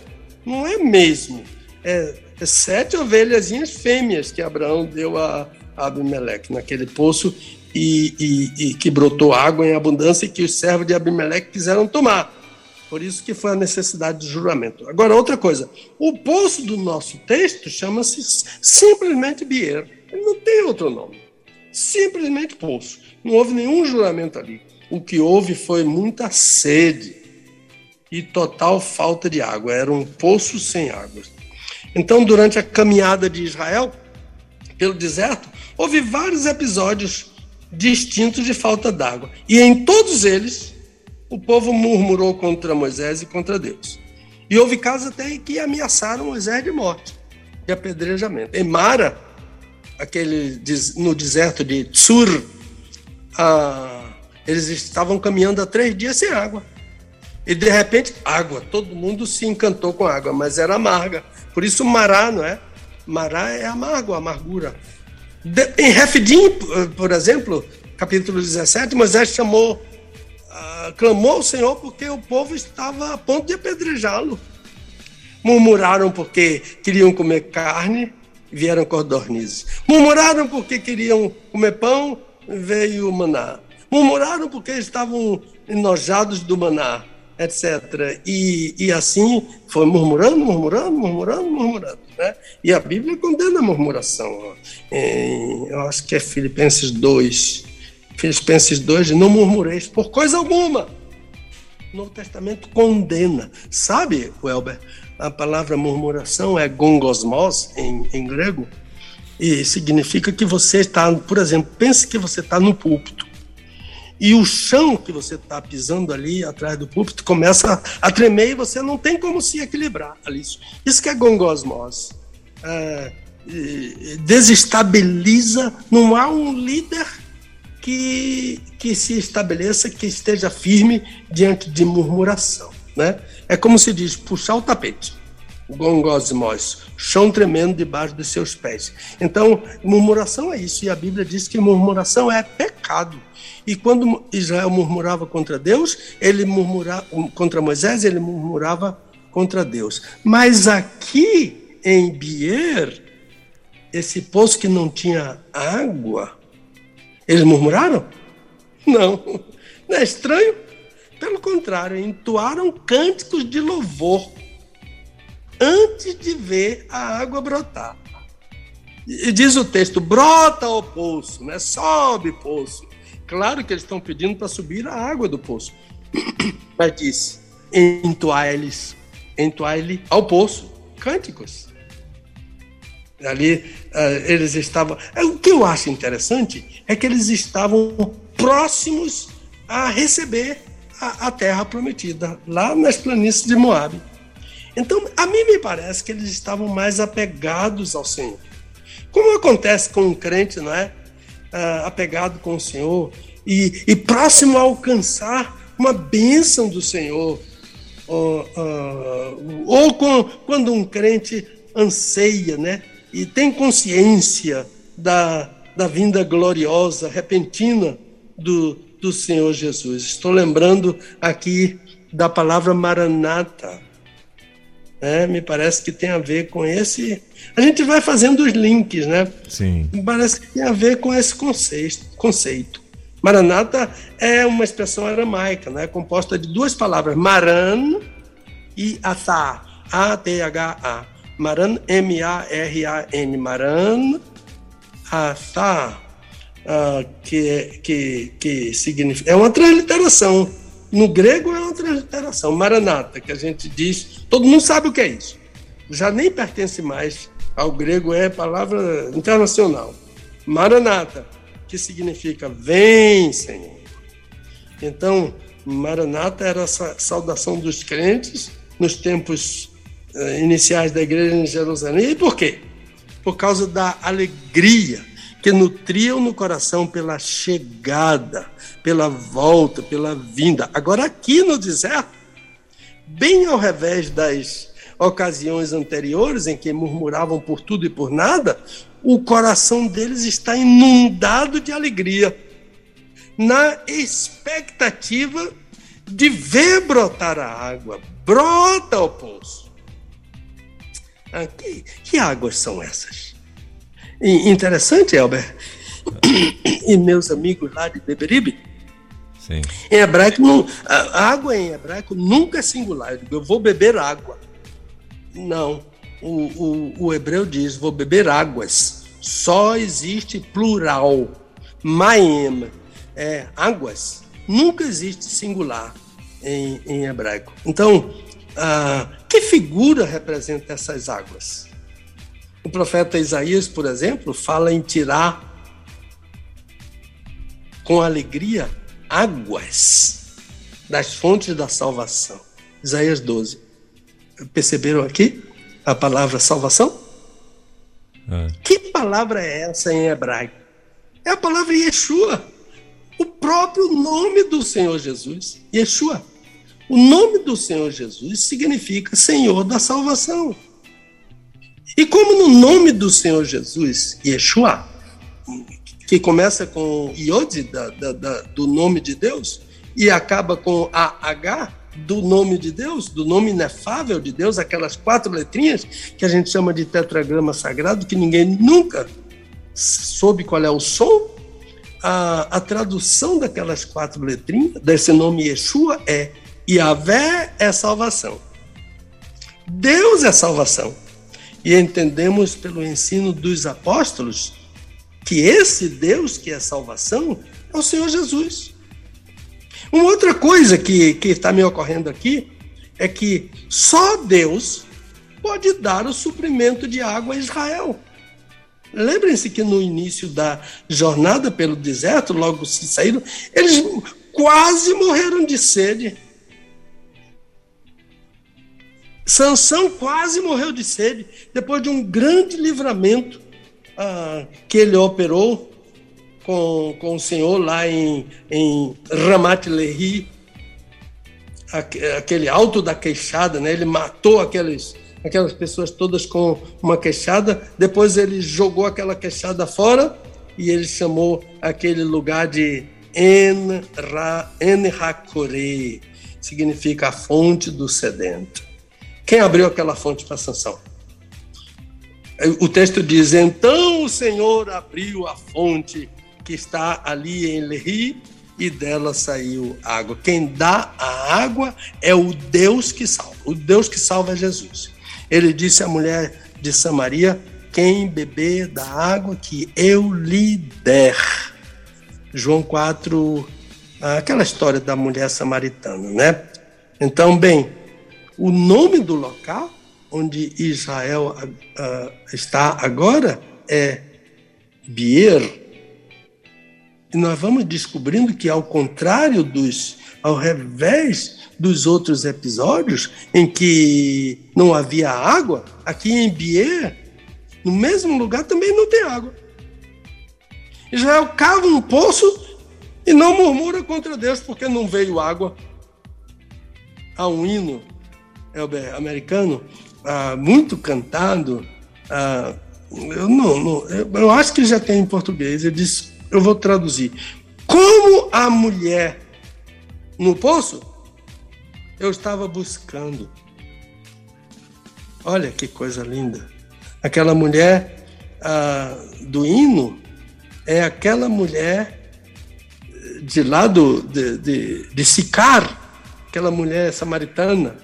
Não é mesmo. É, é sete ovelhazinhas fêmeas que Abraão deu a Abimeleque naquele poço e, e, e, que brotou água em abundância e que os servos de Abimeleque quiseram tomar. Por isso que foi a necessidade de juramento. Agora, outra coisa. O poço do nosso texto chama-se simplesmente Bier. Ele não tem outro nome simplesmente poço. Não houve nenhum juramento ali. O que houve foi muita sede e total falta de água. Era um poço sem água. Então, durante a caminhada de Israel pelo deserto, houve vários episódios distintos de falta d'água. E em todos eles, o povo murmurou contra Moisés e contra Deus. E houve casos até que ameaçaram Moisés de morte, de apedrejamento. Em Mara, aquele no deserto de Tsur, eles estavam caminhando há três dias sem água. E de repente, água. Todo mundo se encantou com água, mas era amarga. Por isso, mará, não é? Mará é amargo, amargura. De, em Refidim, por exemplo, capítulo 17, Moisés chamou, ah, clamou ao Senhor porque o povo estava a ponto de apedrejá-lo. Murmuraram porque queriam comer carne, vieram codornizes. Murmuraram porque queriam comer pão, veio o maná. Murmuraram porque estavam enojados do maná, etc. E, e assim foi murmurando, murmurando, murmurando, murmurando. Né? E a Bíblia condena a murmuração. Em, eu acho que é Filipenses 2. Filipenses 2, não murmureis por coisa alguma. O Novo Testamento condena. Sabe, Welber, a palavra murmuração é gongosmos em, em grego, e significa que você está, por exemplo, pense que você está no púlpito e o chão que você está pisando ali atrás do púlpito começa a, tremer e você não tem como se equilibrar ali. Isso que é gongosmos. É, desestabiliza, não há um líder que, que se estabeleça, que esteja firme diante de murmuração. Né? É como se diz, puxar o tapete. Gongosmos, chão tremendo debaixo dos seus pés. Então, murmuração é isso, e a Bíblia diz que murmuração é pecado. E quando Israel murmurava contra Deus, ele murmurava contra Moisés, ele murmurava contra Deus. Mas aqui em Bier, esse poço que não tinha água, eles murmuraram? Não, não é estranho? Pelo contrário, entoaram cânticos de louvor antes de ver a água brotar. E diz o texto: brota o poço, né? sobe poço. Claro que eles estão pedindo para subir a água do poço. <clears throat> Mas diz: entoai-lhes, entoai-lhe ao poço, cânticos. Ali uh, eles estavam. É, o que eu acho interessante é que eles estavam próximos a receber a, a terra prometida, lá nas planícies de Moab. Então, a mim me parece que eles estavam mais apegados ao Senhor. Como acontece com um crente, não é? Uh, apegado com o Senhor e, e, próximo a alcançar uma bênção do Senhor. Uh, ou com, quando um crente anseia, né? e tem consciência da, da vinda gloriosa, repentina do, do Senhor Jesus. Estou lembrando aqui da palavra maranata. É, me parece que tem a ver com esse. A gente vai fazendo os links, né? Sim. Me parece que tem a ver com esse conceito. conceito. Maranata é uma expressão aramaica, né? composta de duas palavras, maran e atá, A-T-H-A. Maran, M-A-R-A-N, Maran, Atá, ah, que, que, que significa. É uma transliteração. No grego é uma transliteração. Maranata, que a gente diz. Todo mundo sabe o que é isso. Já nem pertence mais ao grego, é palavra internacional. Maranata, que significa vem, Senhor. Então, Maranata era a saudação dos crentes nos tempos eh, iniciais da igreja em Jerusalém. E por quê? Por causa da alegria que nutriam no coração pela chegada, pela volta, pela vinda. Agora, aqui no deserto, bem ao revés das ocasiões anteriores em que murmuravam por tudo e por nada, o coração deles está inundado de alegria, na expectativa de ver brotar a água. Brota o poço. Ah, que, que águas são essas? E, interessante, Elber, <coughs> e meus amigos lá de Beberibe, Sim. em hebraico, não, a água em hebraico nunca é singular. Eu, digo, eu vou beber água. Não. O, o, o hebreu diz, vou beber águas. Só existe plural. Maem, é, águas. Nunca existe singular em, em hebraico. Então, ah, que figura representa essas águas? O profeta Isaías, por exemplo, fala em tirar com alegria águas das fontes da salvação. Isaías 12. Perceberam aqui a palavra salvação? É. Que palavra é essa em hebraico? É a palavra Yeshua, o próprio nome do Senhor Jesus, Yeshua. O nome do Senhor Jesus significa Senhor da salvação. E como no nome do Senhor Jesus, Yeshua, que começa com Yod, da, da, da, do nome de Deus, e acaba com AH, do nome de Deus, do nome inefável de Deus, aquelas quatro letrinhas que a gente chama de tetragrama sagrado, que ninguém nunca soube qual é o som, a, a tradução daquelas quatro letrinhas, desse nome Yeshua, é Yahvé é salvação. Deus é salvação. E entendemos pelo ensino dos apóstolos que esse Deus que é salvação é o Senhor Jesus. Uma outra coisa que, está me ocorrendo aqui é que só Deus pode dar o suprimento de água a Israel. Lembrem-se que no início da jornada pelo deserto, logo se saíram, eles quase morreram de sede. Sansão quase morreu de sede depois de um grande livramento ah, que ele operou com, com o Senhor lá em, em Ramat Lehi, aquele alto da queixada, né? Ele matou aqueles, aquelas pessoas todas com uma queixada, depois ele jogou aquela queixada fora e ele chamou aquele lugar de En-Hakore, significa a fonte do sedento. Quem abriu aquela fonte para Sansão? O texto diz: Então o Senhor abriu a fonte que está ali em Lehi e dela saiu água. Quem dá a água é o Deus que salva. O Deus que salva é Jesus. Ele disse à mulher de Samaria: Quem beber da água que eu lhe der. João 4, aquela história da mulher samaritana, né? Então, bem, o nome do local onde Israel uh, está agora é Bier, e nós vamos descobrindo que, ao contrário dos, ao revés dos outros episódios, em que não havia água, aqui em Bier, no mesmo lugar, também não tem água. Israel cava um poço e não murmura contra Deus porque não veio água. Há um hino americano ah, muito cantado. Ah, eu não, não eu acho que já tem em português. Ele diz eu vou traduzir. Como a mulher no poço, eu estava buscando. Olha que coisa linda. Aquela mulher ah, do hino é aquela mulher de lá de, de, de Sicar, aquela mulher samaritana.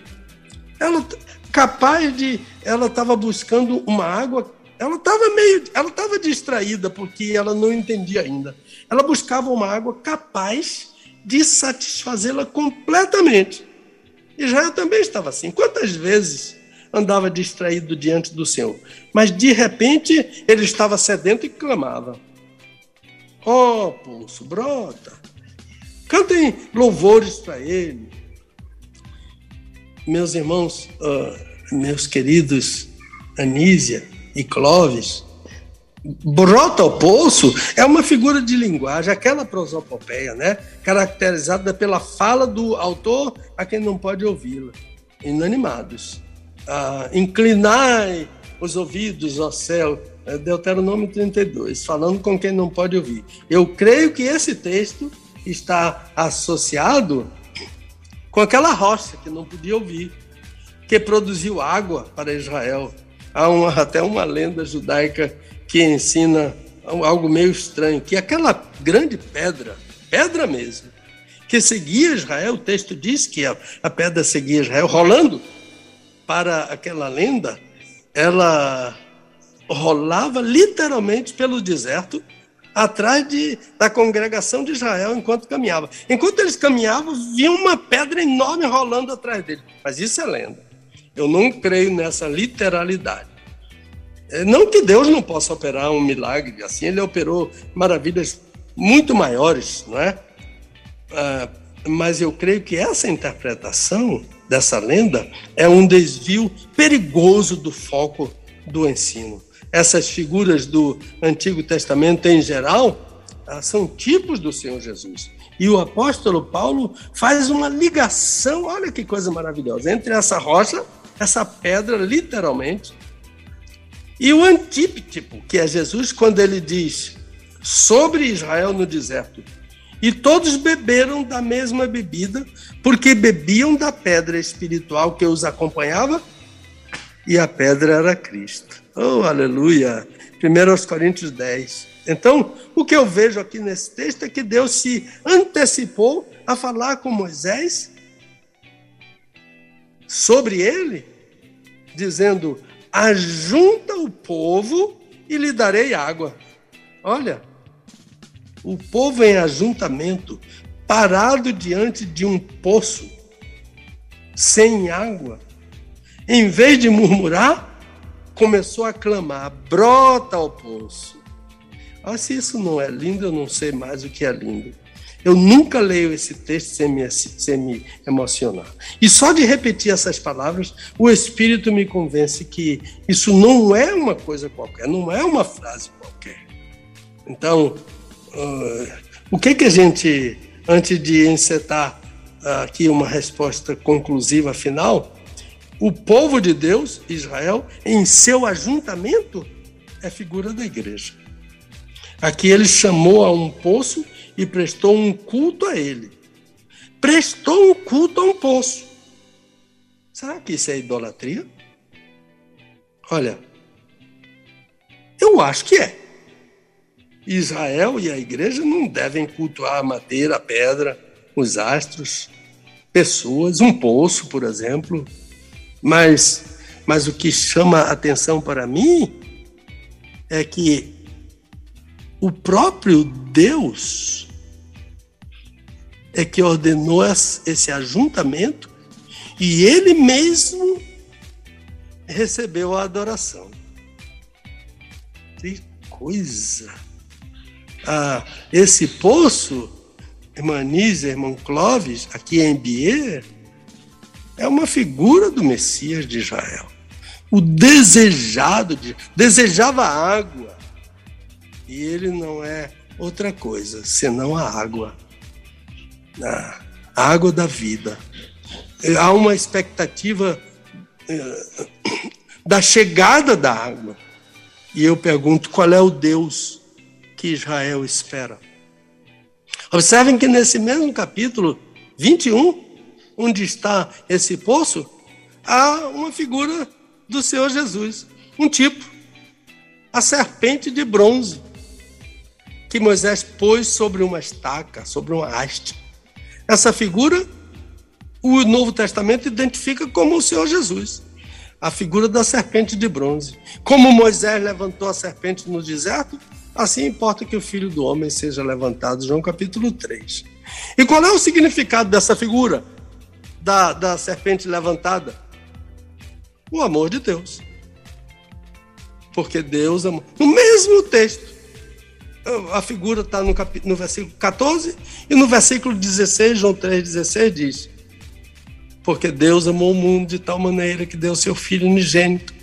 Ela capaz de. Ela estava buscando uma água ela estava meio, ela estava distraída porque ela não entendia ainda. Ela buscava uma água capaz de satisfazê-la completamente. Israel também estava assim. Quantas vezes andava distraído diante do Senhor? Mas de repente ele estava sedento e clamava: Ó oh, poço, brota. Cantem louvores para ele. Meus irmãos, uh, meus queridos Anísia, e Clovis, brota ao poço é uma figura de linguagem, aquela prosopopeia, né? caracterizada pela fala do autor a quem não pode ouvi-la. Inanimados. Ah, inclinai os ouvidos ao céu, é Deuteronômio 32, falando com quem não pode ouvir. Eu creio que esse texto está associado com aquela rocha que não podia ouvir, que produziu água para Israel. Há uma, até uma lenda judaica que ensina algo meio estranho, que aquela grande pedra, pedra mesmo, que seguia Israel, o texto diz que a, a pedra seguia Israel, rolando para aquela lenda, ela rolava literalmente pelo deserto atrás de, da congregação de Israel enquanto caminhava. Enquanto eles caminhavam, via uma pedra enorme rolando atrás dele. Mas isso é lenda. Eu não creio nessa literalidade. É, não que Deus não possa operar um milagre, assim, ele operou maravilhas muito maiores, não é? Ah, mas eu creio que essa interpretação dessa lenda é um desvio perigoso do foco do ensino. Essas figuras do Antigo Testamento em geral ah, são tipos do Senhor Jesus. E o apóstolo Paulo faz uma ligação, olha que coisa maravilhosa, entre essa rocha essa pedra, literalmente. E o antípico, que é Jesus, quando ele diz sobre Israel no deserto: E todos beberam da mesma bebida, porque bebiam da pedra espiritual que os acompanhava, e a pedra era Cristo. Oh, aleluia! 1 Coríntios 10. Então, o que eu vejo aqui nesse texto é que Deus se antecipou a falar com Moisés sobre ele, dizendo: Ajunta o povo e lhe darei água. Olha, o povo em ajuntamento, parado diante de um poço, sem água, em vez de murmurar, começou a clamar: brota ao poço. Ah, se isso não é lindo, eu não sei mais o que é lindo. Eu nunca leio esse texto sem me, sem me emocionar. E só de repetir essas palavras, o Espírito me convence que isso não é uma coisa qualquer, não é uma frase qualquer. Então, uh, o que que a gente, antes de encetar uh, aqui uma resposta conclusiva final, o povo de Deus, Israel, em seu ajuntamento, é figura da igreja. Aqui ele chamou a um poço e prestou um culto a ele. Prestou um culto a um poço. Será que isso é idolatria? Olha, Eu acho que é. Israel e a igreja não devem cultuar a madeira, a pedra, os astros, pessoas, um poço, por exemplo. Mas, mas o que chama atenção para mim é que o próprio Deus é que ordenou esse ajuntamento e ele mesmo recebeu a adoração. Que coisa! Ah, esse poço, irmã Nízia, irmão Clóvis, aqui em Bier, é uma figura do Messias de Israel. O desejado, de, desejava água. E ele não é outra coisa senão a água. A água da vida. Há uma expectativa eh, da chegada da água. E eu pergunto: qual é o Deus que Israel espera? Observem que nesse mesmo capítulo 21, onde está esse poço, há uma figura do Senhor Jesus, um tipo, a serpente de bronze, que Moisés pôs sobre uma estaca, sobre uma haste. Essa figura, o Novo Testamento identifica como o Senhor Jesus, a figura da serpente de bronze. Como Moisés levantou a serpente no deserto, assim importa que o filho do homem seja levantado. João capítulo 3. E qual é o significado dessa figura? Da, da serpente levantada? O amor de Deus. Porque Deus amou. No mesmo texto, a figura está no, no versículo 14 e no versículo 16, João 3,16 diz: Porque Deus amou o mundo de tal maneira que deu seu Filho unigênito,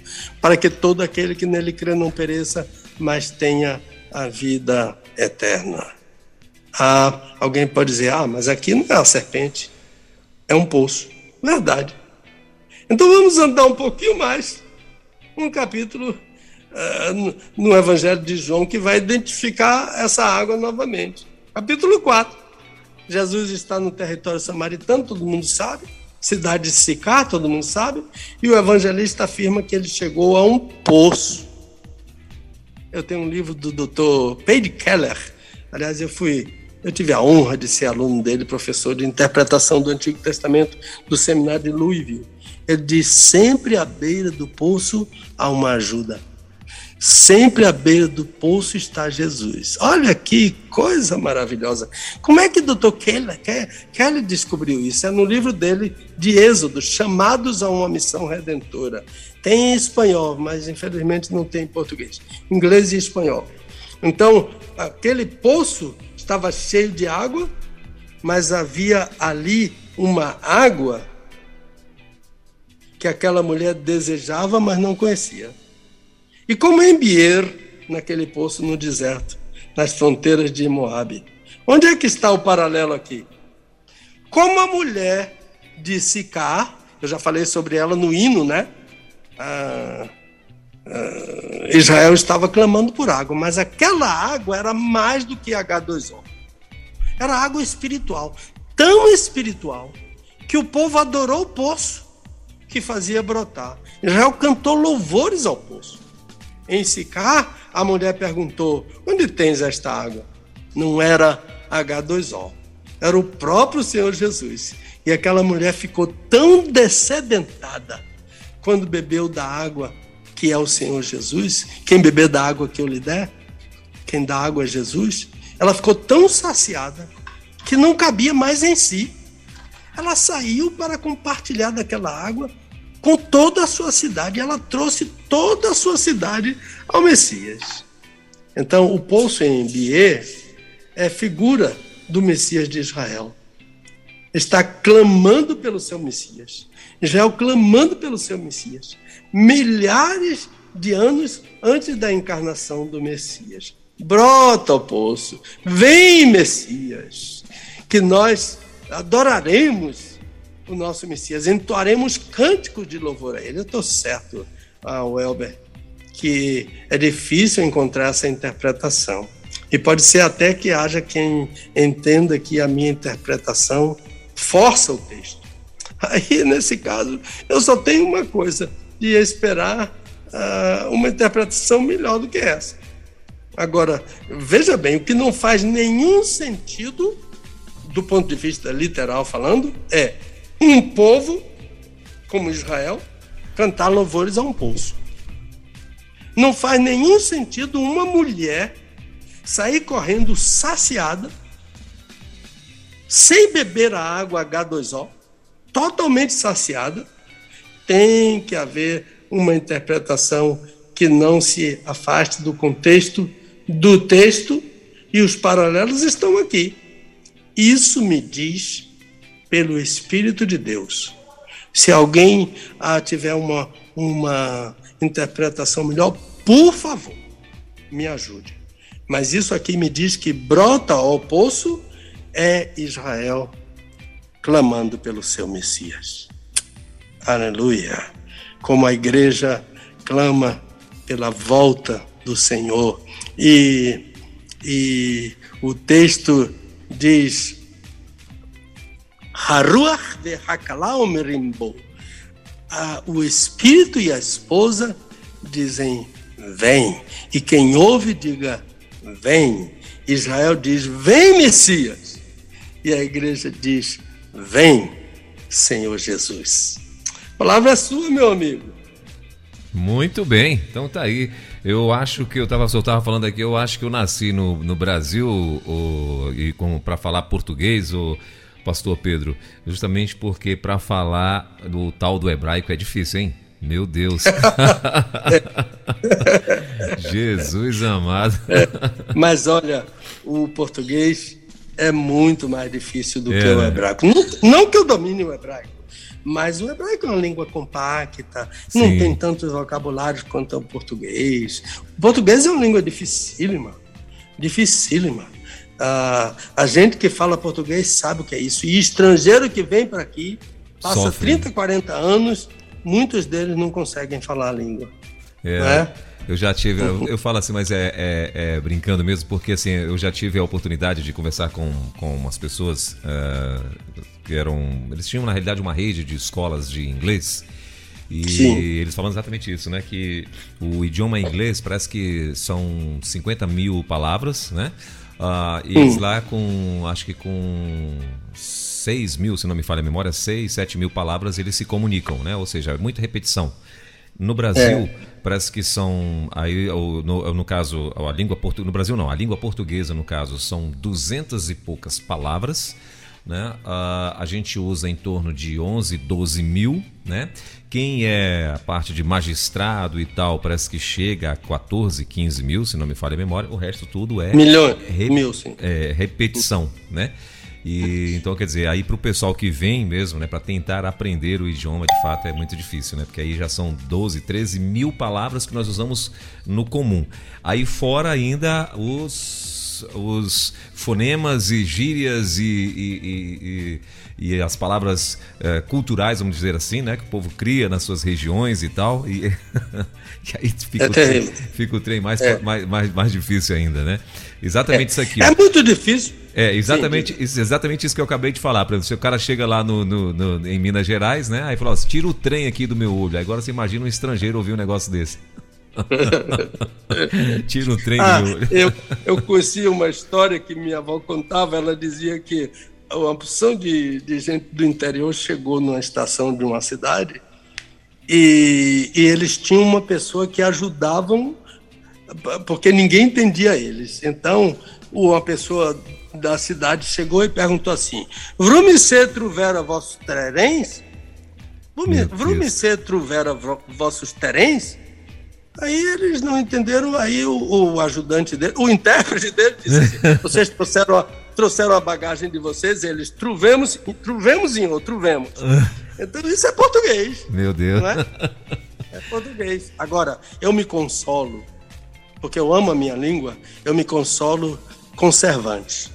para que todo aquele que nele crê não pereça, mas tenha a vida eterna. Ah, alguém pode dizer: ah, mas aqui não é a serpente, é um poço. Verdade. Então vamos andar um pouquinho mais. Um capítulo uh, no Evangelho de João que vai identificar essa água novamente. Capítulo 4. Jesus está no território samaritano, todo mundo sabe. Cidade de Sicar, todo mundo sabe. E o evangelista afirma que ele chegou a um poço. Eu tenho um livro do Dr. Paige Keller. Aliás, eu fui eu tive a honra de ser aluno dele, professor de interpretação do Antigo Testamento do seminário de Louisville. Ele diz: sempre à beira do poço há uma ajuda. Sempre à beira do poço está Jesus. Olha que coisa maravilhosa. Como é que o doutor Kelly, Kelly descobriu isso? É no livro dele de Êxodo, Chamados a uma Missão Redentora. Tem em espanhol, mas infelizmente não tem em português. Inglês e espanhol. Então, aquele poço estava cheio de água, mas havia ali uma água que aquela mulher desejava, mas não conhecia. E como em Bier, naquele poço no deserto, nas fronteiras de Moabe. Onde é que está o paralelo aqui? Como a mulher de Sicar, eu já falei sobre ela no hino, né? Ah, Israel estava clamando por água, mas aquela água era mais do que H2O. Era água espiritual, tão espiritual que o povo adorou o poço que fazia brotar. Israel cantou louvores ao poço. Em Sicar, a mulher perguntou: Onde tens esta água? Não era H2O, era o próprio Senhor Jesus. E aquela mulher ficou tão descedentada quando bebeu da água que é o Senhor Jesus. Quem beber da água que eu lhe der, quem dá água é Jesus. Ela ficou tão saciada que não cabia mais em si. Ela saiu para compartilhar daquela água com toda a sua cidade. Ela trouxe toda a sua cidade ao Messias. Então, o poço em Bier é figura do Messias de Israel. Está clamando pelo seu Messias. Israel clamando pelo seu Messias. Milhares de anos antes da encarnação do Messias. Brota o poço, vem Messias, que nós adoraremos o nosso Messias. Entoaremos cânticos de louvor a Ele. Eu estou certo, ah, Welber, que é difícil encontrar essa interpretação. E pode ser até que haja quem entenda que a minha interpretação força o texto. Aí, nesse caso, eu só tenho uma coisa: de esperar uh, uma interpretação melhor do que essa. Agora, veja bem, o que não faz nenhum sentido, do ponto de vista literal falando, é um povo como Israel cantar louvores a um poço. Não faz nenhum sentido uma mulher sair correndo saciada, sem beber a água H2O, totalmente saciada. Tem que haver uma interpretação que não se afaste do contexto do texto e os paralelos estão aqui. Isso me diz pelo Espírito de Deus. Se alguém ah, tiver uma, uma interpretação melhor, por favor, me ajude. Mas isso aqui me diz que brota ao poço é Israel clamando pelo seu Messias. Aleluia! Como a igreja clama pela volta do Senhor. E, e o texto diz: Haruach de Hakalau Merimbo. O espírito e a esposa dizem: Vem. E quem ouve, diga: Vem. Israel diz: Vem, Messias. E a igreja diz: Vem, Senhor Jesus. A palavra é sua, meu amigo. Muito bem, então tá aí. Eu acho que eu estava eu tava falando aqui, eu acho que eu nasci no, no Brasil o, e para falar português, o pastor Pedro, justamente porque para falar do tal do hebraico é difícil, hein? Meu Deus. <laughs> <laughs> Jesus amado. É, mas olha, o português é muito mais difícil do é. que o né? hebraico. Não, não que eu domine o hebraico, mas o hebraico é uma língua compacta, Sim. não tem tantos vocabulários quanto o português. O português é uma língua dificílima, dificílima. Ah, a gente que fala português sabe o que é isso. E estrangeiro que vem para aqui, passa Sofre. 30, 40 anos, muitos deles não conseguem falar a língua. É. Né? Eu já tive, eu, eu falo assim, mas é, é, é, brincando mesmo, porque assim, eu já tive a oportunidade de conversar com, com umas pessoas uh, que eram. Eles tinham, na realidade, uma rede de escolas de inglês. E Sim. eles falam exatamente isso, né? Que o idioma inglês parece que são 50 mil palavras, né? Uh, e eles lá com, acho que com 6 mil, se não me falha a memória, 6, 7 mil palavras eles se comunicam, né? Ou seja, muita repetição. No Brasil, é. parece que são aí no, no caso a língua portuguesa no Brasil não, a língua portuguesa no caso são duzentas e poucas palavras né? Uh, a gente usa em torno de 11, 12 mil, né? Quem é a parte de magistrado e tal, parece que chega a 14, 15 mil, se não me falha a memória. O resto tudo é milhões, re, mil, sim. É, repetição, né? E então quer dizer, aí para o pessoal que vem mesmo, né, para tentar aprender o idioma, de fato é muito difícil, né? Porque aí já são 12, 13 mil palavras que nós usamos no comum. Aí fora ainda os os, fonemas e gírias e, e, e, e as palavras é, culturais, vamos dizer assim, né? Que o povo cria nas suas regiões e tal. E, <laughs> aí fica, é o trem, fica o trem mais, é. mais, mais, mais difícil ainda, né? Exatamente é. isso aqui. É ó. muito difícil. É, exatamente, isso, exatamente isso que eu acabei de falar. Por exemplo, se o cara chega lá no, no, no em Minas Gerais, né? Aí fala, ó, tira o trem aqui do meu olho. Agora você imagina um estrangeiro ouvir um negócio desse. <laughs> Tira o trem ah, eu, eu conheci uma história que minha avó contava. Ela dizia que uma porção de, de gente do interior chegou numa estação de uma cidade e, e eles tinham uma pessoa que ajudavam porque ninguém entendia eles. Então, uma pessoa da cidade chegou e perguntou assim: Vrumice truvera vossos terens? Vrumice truvera vossos terens? Aí eles não entenderam, aí o, o ajudante dele, o intérprete dele disse assim, <laughs> vocês trouxeram a, trouxeram a bagagem de vocês, eles truvemos, truvemos em outro, truvemos. <laughs> Então isso é português. Meu Deus. É? é português. Agora, eu me consolo, porque eu amo a minha língua, eu me consolo com Cervantes.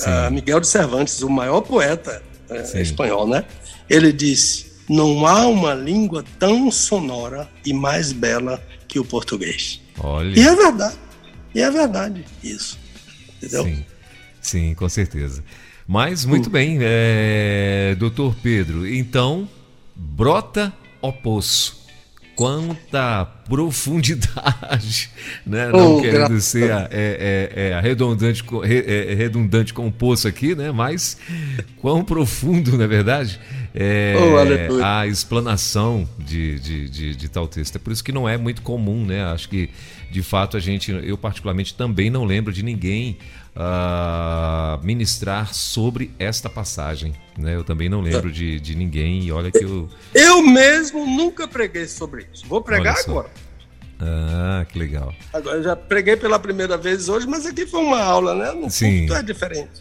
Uh, Miguel de Cervantes, o maior poeta uh, espanhol, né? Ele disse, não há uma língua tão sonora e mais bela que o português. Olha. E é verdade. E é verdade isso. Entendeu? Sim, Sim com certeza. Mas muito hum. bem, é... doutor Pedro, então brota o poço. Quanta profundidade, <laughs> né? Não oh, querendo ser a, é, é, é, redundante, é, redundante com o poço aqui, né? Mas quão profundo, na é verdade, é oh, a explanação de, de, de, de, tal texto. É por isso que não é muito comum, né? Acho que, de fato, a gente, eu particularmente também não lembro de ninguém uh, ministrar sobre esta passagem. Né? Eu também não lembro de, de ninguém, e olha que eu. Eu mesmo nunca preguei sobre isso. Vou pregar agora. Ah, que legal. Agora, já preguei pela primeira vez hoje, mas aqui foi uma aula, né? No Sim. é diferente.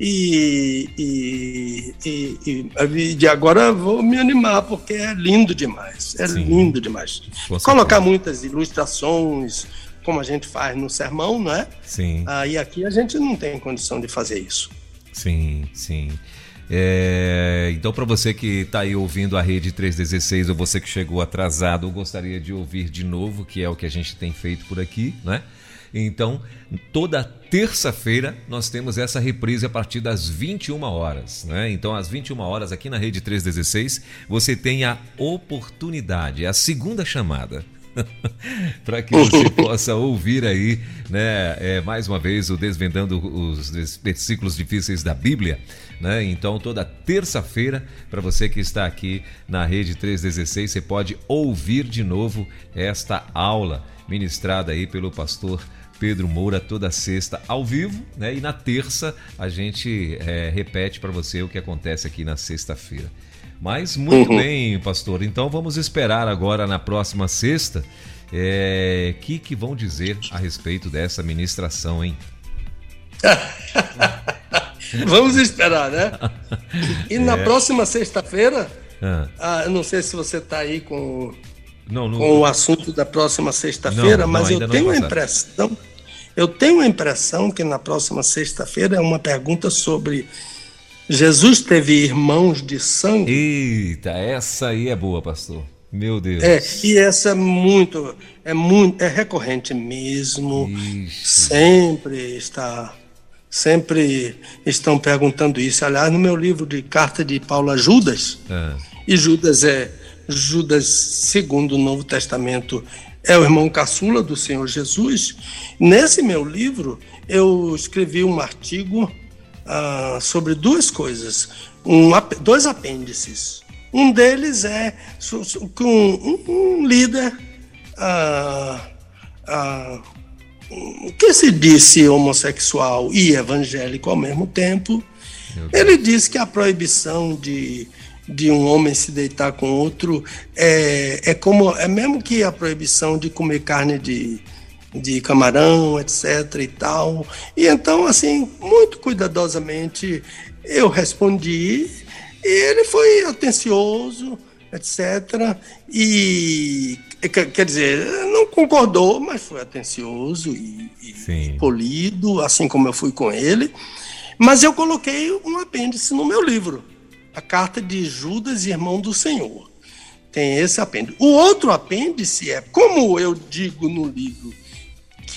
E, e, e, e, de agora vou me animar, porque é lindo demais. É Sim. lindo demais. Colocar muitas ilustrações, como a gente faz no sermão, não é? Sim. Aí ah, aqui a gente não tem condição de fazer isso. Sim, sim. É, então, para você que está aí ouvindo a Rede 316 ou você que chegou atrasado, gostaria de ouvir de novo, que é o que a gente tem feito por aqui, né? Então, toda terça-feira nós temos essa reprise a partir das 21 horas, né? Então, às 21 horas aqui na Rede 316, você tem a oportunidade, a segunda chamada <laughs> para que você <laughs> possa ouvir aí, né, é, mais uma vez, o Desvendando os Versículos Difíceis da Bíblia. Né? Então, toda terça-feira, para você que está aqui na Rede 316, você pode ouvir de novo esta aula ministrada aí pelo pastor Pedro Moura toda sexta ao vivo, né? E na terça a gente é, repete para você o que acontece aqui na sexta-feira. Mas muito uhum. bem, pastor. Então vamos esperar agora na próxima sexta. O é, que, que vão dizer a respeito dessa ministração, hein? <laughs> vamos esperar, né? E na é. próxima sexta-feira, ah. Ah, eu não sei se você está aí com, não, não, com o assunto da próxima sexta-feira, mas eu tenho a impressão, eu tenho a impressão que na próxima sexta-feira é uma pergunta sobre Jesus teve irmãos de sangue. Eita, essa aí é boa, pastor. Meu Deus. É, e essa é muito, é muito, é recorrente mesmo. Ixi. Sempre está, sempre estão perguntando isso. Aliás, no meu livro de carta de Paulo a Judas, é. e Judas é Judas, segundo o Novo Testamento, é o irmão caçula do Senhor Jesus. Nesse meu livro, eu escrevi um artigo uh, sobre duas coisas, um, dois apêndices. Um deles é que um, um, líder uh, uh, que se disse homossexual e evangélico ao mesmo tempo, ele disse que a proibição de, de um homem se deitar com outro é, é como é mesmo que a proibição de comer carne de, de camarão, etc e tal. E então, assim, muito cuidadosamente eu respondi e ele foi atencioso, etc. E quer dizer, não concordou, mas foi atencioso e, e polido, assim como eu fui com ele. Mas eu coloquei um apêndice no meu livro, a carta de Judas, irmão do Senhor. Tem esse apêndice. O outro apêndice é, como eu digo no livro,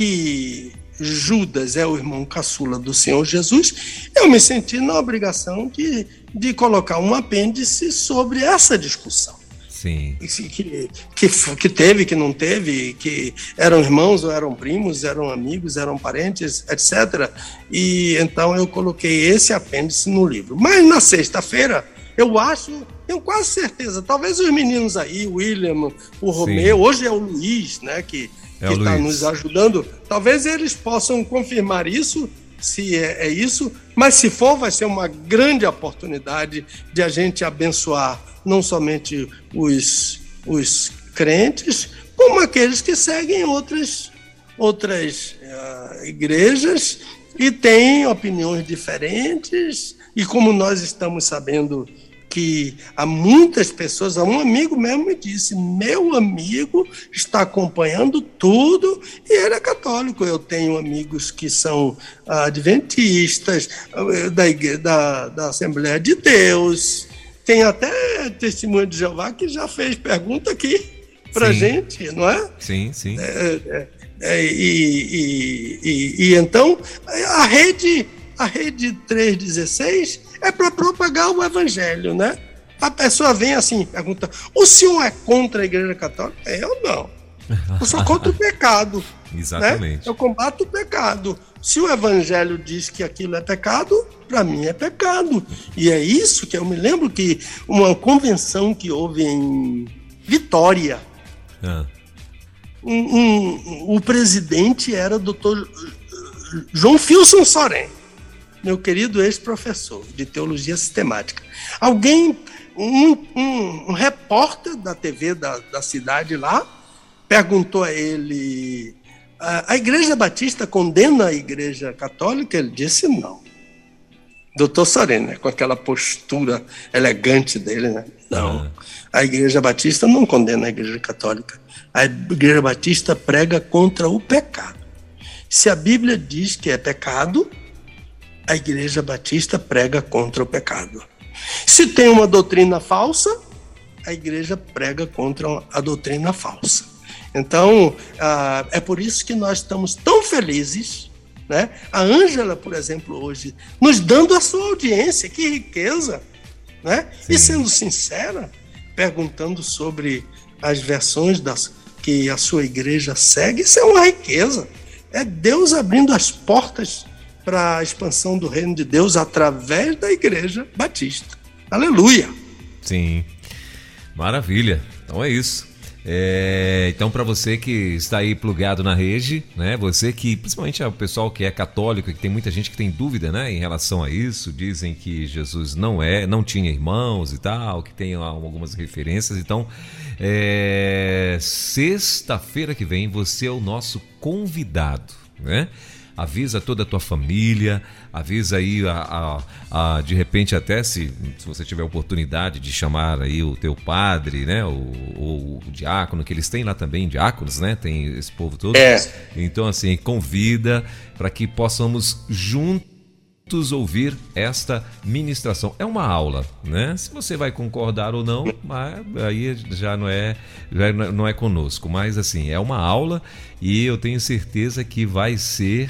que Judas é o irmão caçula do Senhor Jesus, eu me senti na obrigação de, de colocar um apêndice sobre essa discussão. Sim. Que, que, que teve, que não teve, que eram irmãos ou eram primos, eram amigos, eram parentes, etc. E então eu coloquei esse apêndice no livro. Mas na sexta-feira, eu acho, tenho quase certeza, talvez os meninos aí, o William, o Romeu, Sim. hoje é o Luiz, né, que é que está nos ajudando. Talvez eles possam confirmar isso, se é, é, isso, mas se for, vai ser uma grande oportunidade de a gente abençoar não somente os, os crentes, como aqueles que seguem outras, outras uh, igrejas e têm opiniões diferentes. E como nós estamos sabendo que há muitas pessoas, um amigo mesmo me disse, meu amigo está acompanhando tudo e ele é católico. Eu tenho amigos que são adventistas, da, da, da Assembleia de Deus, tem até testemunho de Jeová que já fez pergunta aqui para gente, não é? Sim, sim. É, é, é, e, e, e, e então a rede, a rede 316 é para propagar o evangelho, né? A pessoa vem assim, pergunta: o senhor é contra a igreja católica? Eu não. Eu sou contra o pecado. <laughs> Né? Exatamente. Né? Eu combato o pecado. Se o evangelho diz que aquilo é pecado, para mim é pecado. E é isso que eu me lembro que uma convenção que houve em Vitória. Ah. Um, um, o presidente era o doutor João Filson Soren, meu querido ex-professor de teologia sistemática. Alguém, um, um, um repórter da TV da, da cidade lá, perguntou a ele: a, a Igreja Batista condena a Igreja Católica? Ele disse não. Doutor Soren, né, com aquela postura elegante dele, né? Não. A Igreja Batista não condena a Igreja Católica. A Igreja Batista prega contra o pecado. Se a Bíblia diz que é pecado, a Igreja Batista prega contra o pecado. Se tem uma doutrina falsa, a igreja prega contra a doutrina falsa. Então, ah, é por isso que nós estamos tão felizes, né? A Ângela, por exemplo, hoje, nos dando a sua audiência, que riqueza, né? Sim. E sendo sincera, perguntando sobre as versões das, que a sua igreja segue, isso é uma riqueza. É Deus abrindo as portas para a expansão do reino de Deus através da igreja batista. Aleluia! Sim, maravilha. Então é isso. É, então, para você que está aí plugado na rede, né? Você que, principalmente o pessoal que é católico, que tem muita gente que tem dúvida, né? Em relação a isso, dizem que Jesus não é, não tinha irmãos e tal, que tem algumas referências. Então, é, sexta-feira que vem você é o nosso convidado, né? Avisa toda a tua família, avisa aí a, a, a, de repente até se, se você tiver oportunidade de chamar aí o teu padre, né, o, o, o diácono, que eles têm lá também diáconos, né, tem esse povo todo. É. Então assim, convida para que possamos juntos ouvir esta ministração. É uma aula, né? Se você vai concordar ou não, aí já não é já não é conosco, mas assim, é uma aula e eu tenho certeza que vai ser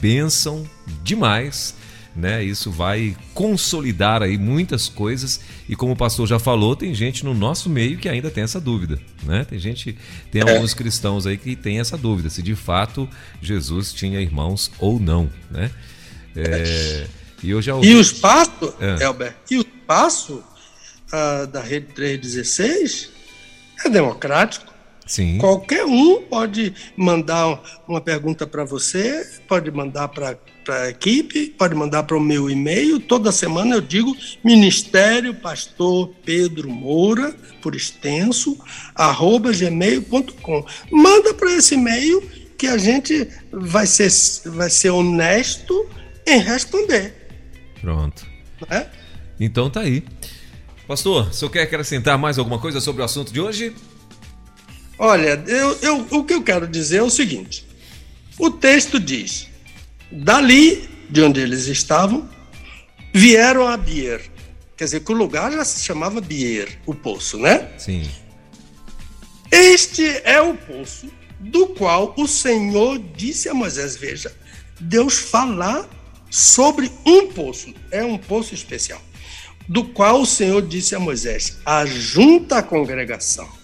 bênção demais. Né? Isso vai consolidar aí muitas coisas e como o pastor já falou, tem gente no nosso meio que ainda tem essa dúvida, né? Tem gente, tem é. alguns cristãos aí que tem essa dúvida se de fato Jesus tinha irmãos ou não, né? É, e eu já ouvi... E o espaço, é. Elber, e o espaço uh, da Rede 316 é democrático. Sim. Qualquer um pode mandar uma pergunta para você, pode mandar para a equipe, pode mandar para o meu e-mail. Toda semana eu digo Ministério Pastor Pedro Moura, por extenso, arroba gmail.com. Manda para esse e-mail que a gente vai ser, vai ser honesto em responder. Pronto. É? Então tá aí. Pastor, o senhor quer acrescentar mais alguma coisa sobre o assunto de hoje? Olha, eu, eu, o que eu quero dizer é o seguinte: o texto diz: dali de onde eles estavam, vieram a Bier. Quer dizer, que o lugar já se chamava Bier, o poço, né? Sim. Este é o poço do qual o Senhor disse a Moisés: Veja, Deus falar sobre um poço, é um poço especial, do qual o Senhor disse a Moisés: Ajunta a congregação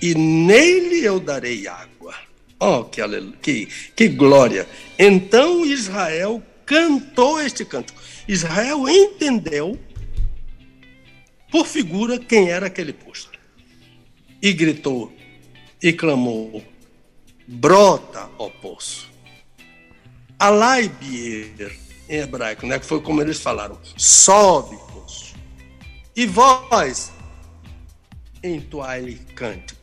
e nele eu darei água. Oh, que, que, que glória! Então Israel cantou este canto. Israel entendeu, por figura, quem era aquele posto. E gritou, e clamou: Brota, ó poço. Alai Bier, em hebraico, né? que foi como eles falaram: Sobe, poço. E vós, entoai-lhe cântico.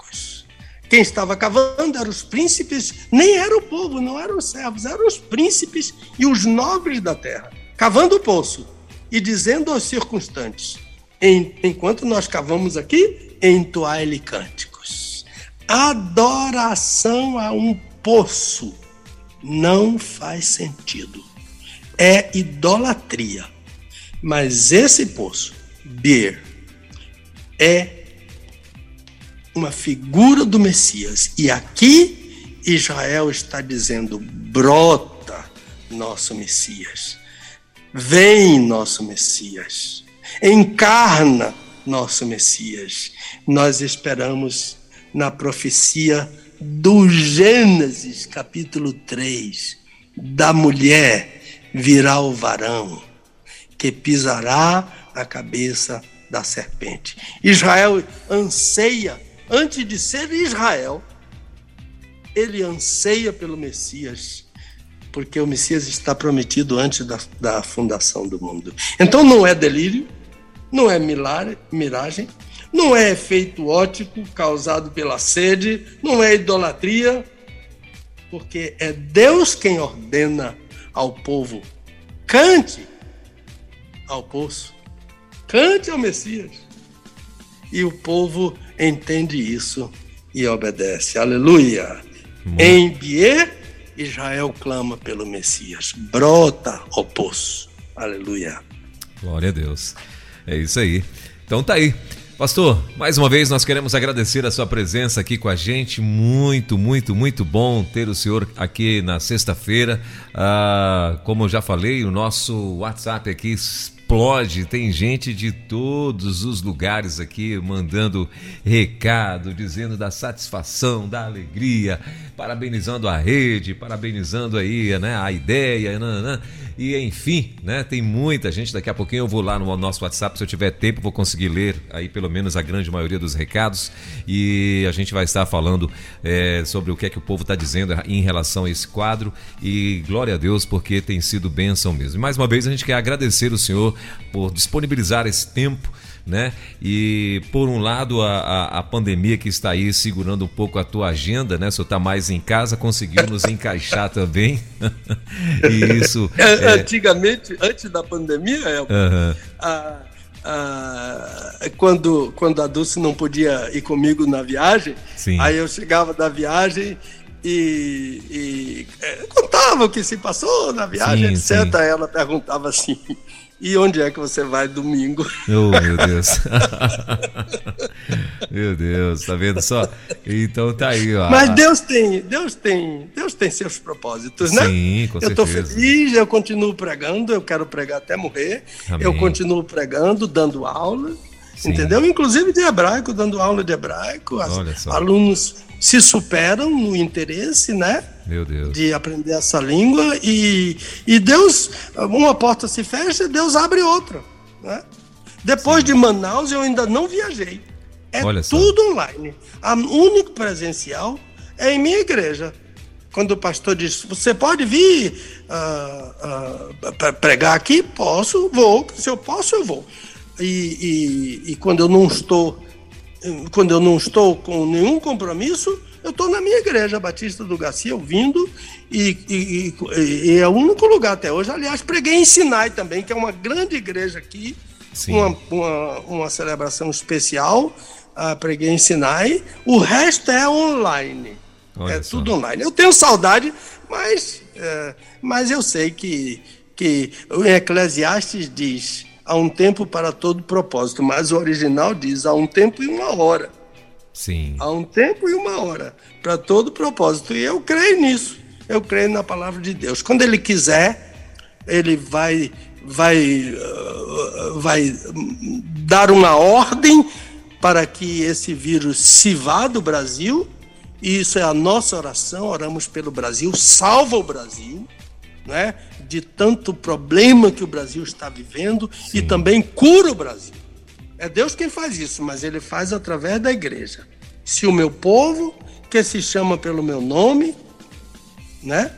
Quem estava cavando eram os príncipes, nem era o povo, não eram os servos, eram os príncipes e os nobres da terra, cavando o poço e dizendo aos circunstantes: enquanto nós cavamos aqui, entoai-lhe cânticos. Adoração a um poço não faz sentido. É idolatria. Mas esse poço, Bir, é uma figura do Messias. E aqui Israel está dizendo: brota nosso Messias. Vem nosso Messias. encarna nosso Messias. Nós esperamos na profecia do Gênesis, capítulo 3, da mulher virá o varão que pisará a cabeça da serpente. Israel anseia, antes de ser Israel, ele anseia pelo Messias, porque o Messias está prometido antes da, da fundação do mundo. Então não é delírio, não é miragem, não é efeito ótico causado pela sede, não é idolatria, porque é Deus quem ordena ao povo: cante ao poço, cante ao Messias. E o povo entende isso e obedece. Aleluia! Hum. Em Biê, Israel clama pelo Messias. Brota ao poço. Aleluia. Glória a Deus. É isso aí. Então tá aí. Pastor, mais uma vez nós queremos agradecer a sua presença aqui com a gente. Muito, muito, muito bom ter o senhor aqui na sexta-feira. Ah, como eu já falei, o nosso WhatsApp aqui explode. Tem gente de todos os lugares aqui mandando recado, dizendo da satisfação, da alegria, parabenizando a rede, parabenizando aí, né, a ideia, né, né. E enfim, né, tem muita gente. Daqui a pouquinho eu vou lá no nosso WhatsApp, se eu tiver tempo, vou conseguir ler aí pelo menos a grande maioria dos recados e a gente vai estar falando é, sobre o que é que o povo está dizendo em relação a esse quadro e glória a Deus porque tem sido bênção mesmo. E mais uma vez a gente quer agradecer o Senhor por disponibilizar esse tempo né? E por um lado a, a, a, pandemia que está aí segurando um pouco a tua agenda, né? Se eu está mais em casa, conseguiu nos encaixar <laughs> também. <laughs> e isso. É, é... Antigamente, antes da pandemia, uhum. a, a, quando, quando a Dulce não podia ir comigo na viagem, Sim. aí eu chegava da viagem e, e é, contava o que se passou na viagem, sim, etc. Sim. Ela perguntava assim: e onde é que você vai domingo? <laughs> Oh, meu Deus. <laughs> meu Deus, tá vendo só? Então tá aí, ó. Mas Deus tem, Deus tem, Deus tem seus propósitos, né? Sim, com eu certeza. Eu tô feliz, eu continuo pregando, eu quero pregar até morrer. Amém. Eu continuo pregando, dando aula, Sim. entendeu? Inclusive de hebraico, dando aula de hebraico. Alunos se superam no interesse, né? Meu Deus. De aprender essa língua e, e Deus, uma porta se fecha, Deus abre outra, né? Depois Sim. de Manaus eu ainda não viajei. É Olha tudo só. online. A único presencial é em minha igreja. Quando o pastor diz, você pode vir uh, uh, pregar aqui? Posso, vou. Se eu posso, eu vou. E, e, e quando eu não estou quando eu não estou com nenhum compromisso, eu estou na minha igreja Batista do Garcia, ouvindo, e, e, e, é o único lugar até hoje. Aliás, preguei em Sinai também, que é uma grande igreja aqui, uma, uma, uma, celebração especial. Uh, preguei em Sinai. O resto é online. Olha é só. tudo online. Eu tenho saudade, mas, é, mas eu sei que, que o Eclesiastes diz há um tempo para todo propósito, mas o original diz há um tempo e uma hora. Sim. Há um tempo e uma hora para todo propósito. E eu creio nisso. Eu creio na palavra de Deus. Quando ele quiser, ele vai vai uh, vai dar uma ordem para que esse vírus se vá do Brasil. E isso é a nossa oração. Oramos pelo Brasil, salva o Brasil, né? De tanto problema que o Brasil está vivendo Sim. e também cura o Brasil. É Deus quem faz isso, mas ele faz através da igreja. Se o meu povo, que se chama pelo meu nome, né?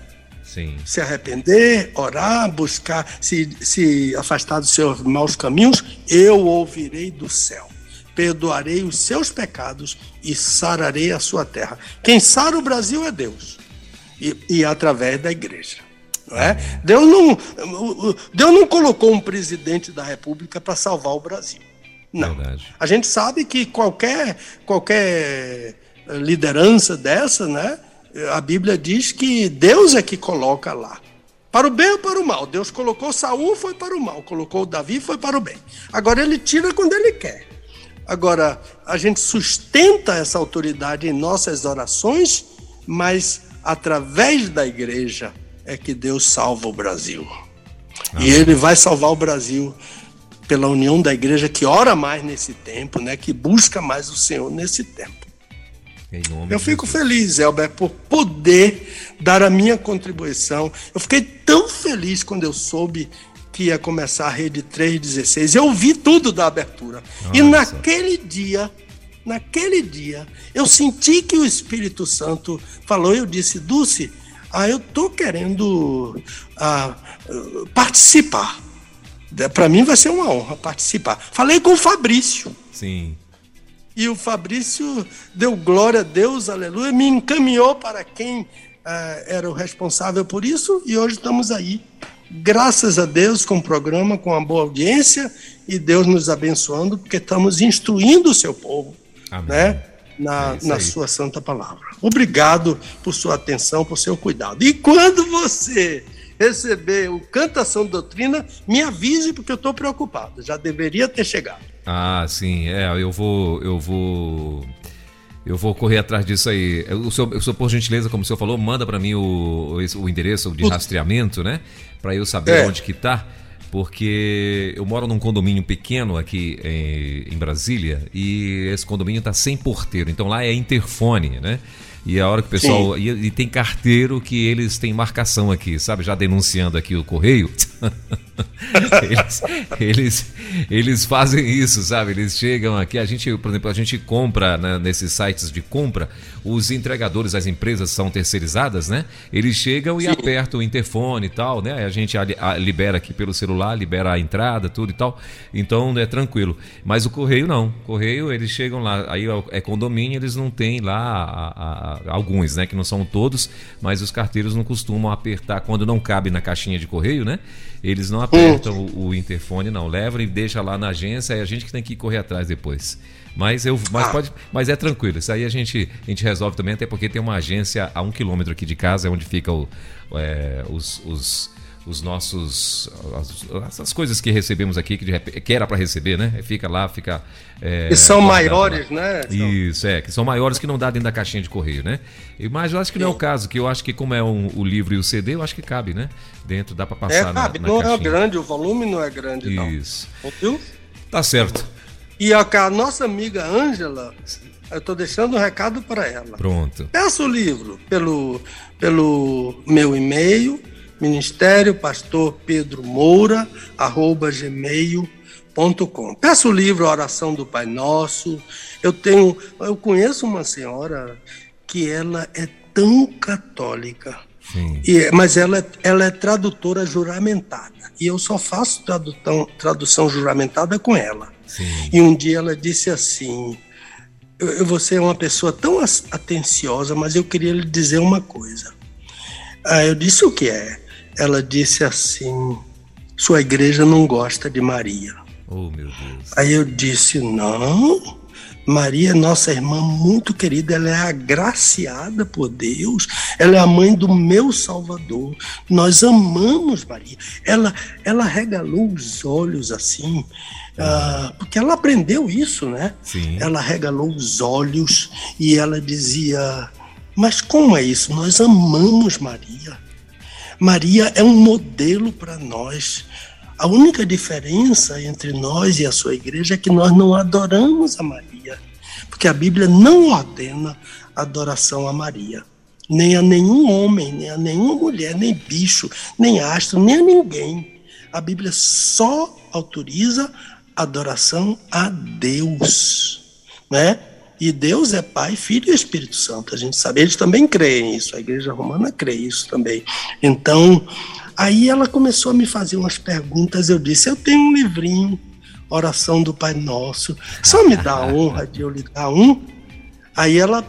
Sim. Se arrepender, orar, buscar, se, se afastar dos seus maus caminhos, eu ouvirei do céu. Perdoarei os seus pecados e sararei a sua terra. Quem sara o Brasil é Deus. E, e através da igreja. Não é? Deus, não, Deus não colocou um presidente da República para salvar o Brasil. Não. Verdade. A gente sabe que qualquer, qualquer liderança dessa, né? A Bíblia diz que Deus é que coloca lá. Para o bem ou para o mal. Deus colocou Saul, foi para o mal. Colocou Davi, foi para o bem. Agora ele tira quando ele quer. Agora, a gente sustenta essa autoridade em nossas orações, mas através da igreja é que Deus salva o Brasil. E ele vai salvar o Brasil pela união da igreja que ora mais nesse tempo, né, que busca mais o Senhor nesse tempo. Eu fico feliz, Elber, por poder dar a minha contribuição. Eu fiquei tão feliz quando eu soube que ia começar a rede 316. Eu vi tudo da abertura. Nossa. E naquele dia, naquele dia, eu senti que o Espírito Santo falou, eu disse, Dulce, ah, eu tô querendo ah, participar. Para mim vai ser uma honra participar. Falei com o Fabrício. Sim. E o Fabrício deu glória a Deus, aleluia, me encaminhou para quem ah, era o responsável por isso e hoje estamos aí. Graças a Deus com o programa, com a boa audiência e Deus nos abençoando, porque estamos instruindo o seu povo, Amém. né? Na, é na sua santa palavra. Obrigado por sua atenção, por seu cuidado. E quando você receber o Cantação Doutrina, me avise porque eu estou preocupado. Já deveria ter chegado. Ah, sim. É, eu vou, eu vou, eu vou correr atrás disso aí. O senhor, o senhor por gentileza, como o senhor falou, manda para mim o, o endereço de rastreamento, né? Para eu saber é. onde que tá. Porque eu moro num condomínio pequeno aqui em, em Brasília e esse condomínio está sem porteiro. Então lá é interfone, né? E a hora que o pessoal. E, e, tem carteiro que eles têm marcação aqui, sabe? Já denunciando aqui o correio. Eles, eles, eles, fazem isso, sabe? Eles chegam aqui, a gente, por exemplo, a gente compra né, nesses sites de compra, os entregadores, as empresas são terceirizadas, né? Eles chegam e Sim. apertam o interfone e tal, né? A gente a, a, libera aqui pelo celular, libera a entrada, tudo e tal. Então é tranquilo. Mas o correio não. O correio, eles chegam lá, aí é condomínio, eles não têm lá a, alguns, né? Que não são todos, mas os carteiros não costumam apertar quando não cabe na caixinha de correio, né? Eles não apertam o, o, interfone, não. Levam e deixa lá na agência, é a gente que tem que correr atrás depois. Mas, eu, mas, ah. pode, mas é tranquilo, isso aí a gente, a gente resolve também, até porque tem uma agência a um quilômetro aqui de casa, é onde ficam é, os, os os nossos as, as, coisas que recebemos aqui que, que era para receber, né? Fica lá, fica é, que são maiores, né? Isso é, que são maiores que não dá dentro da caixinha de correio, né? Mas eu acho que não é o caso, que eu acho que como é um, o livro e o CD, eu acho que cabe, né? Dentro dá para passar é, cabe, na, na não caixinha. é grande, o volume não é grande, Isso. não. Ouviu? Tá certo. E a, a nossa amiga Ângela, eu estou deixando um recado para ela. Pronto. Peça o livro pelo, pelo meu e-mail ministério pastor Pedro Moura, arroba gmail.com. Peço o livro Oração do Pai Nosso. Eu tenho, eu conheço uma senhora que ela é tão católica, e, mas ela, é, ela é tradutora juramentada. E eu só faço tradução, tradução juramentada com ela. Sim. E um dia ela disse assim: eu, Você é uma pessoa tão atenciosa, mas eu queria lhe dizer uma coisa. Aí eu disse: O que é? Ela disse assim: sua igreja não gosta de Maria. Oh, meu Deus. Aí eu disse: não. Maria, nossa irmã muito querida, ela é agraciada por Deus, ela é a mãe do meu Salvador. Nós amamos Maria. Ela, ela regalou os olhos assim, uh, porque ela aprendeu isso, né? Sim. Ela regalou os olhos e ela dizia: Mas como é isso? Nós amamos Maria. Maria é um modelo para nós. A única diferença entre nós e a sua igreja é que nós não adoramos a Maria, porque a Bíblia não ordena adoração a Maria, nem a nenhum homem, nem a nenhuma mulher, nem bicho, nem astro, nem a ninguém. A Bíblia só autoriza adoração a Deus, né? E Deus é Pai, Filho e Espírito Santo. A gente sabe, eles também creem nisso. A igreja romana crê isso também. Então, aí ela começou a me fazer umas perguntas. Eu disse: Eu tenho um livrinho, Oração do Pai Nosso. Só me dá a honra de eu lhe dar um. Aí ela,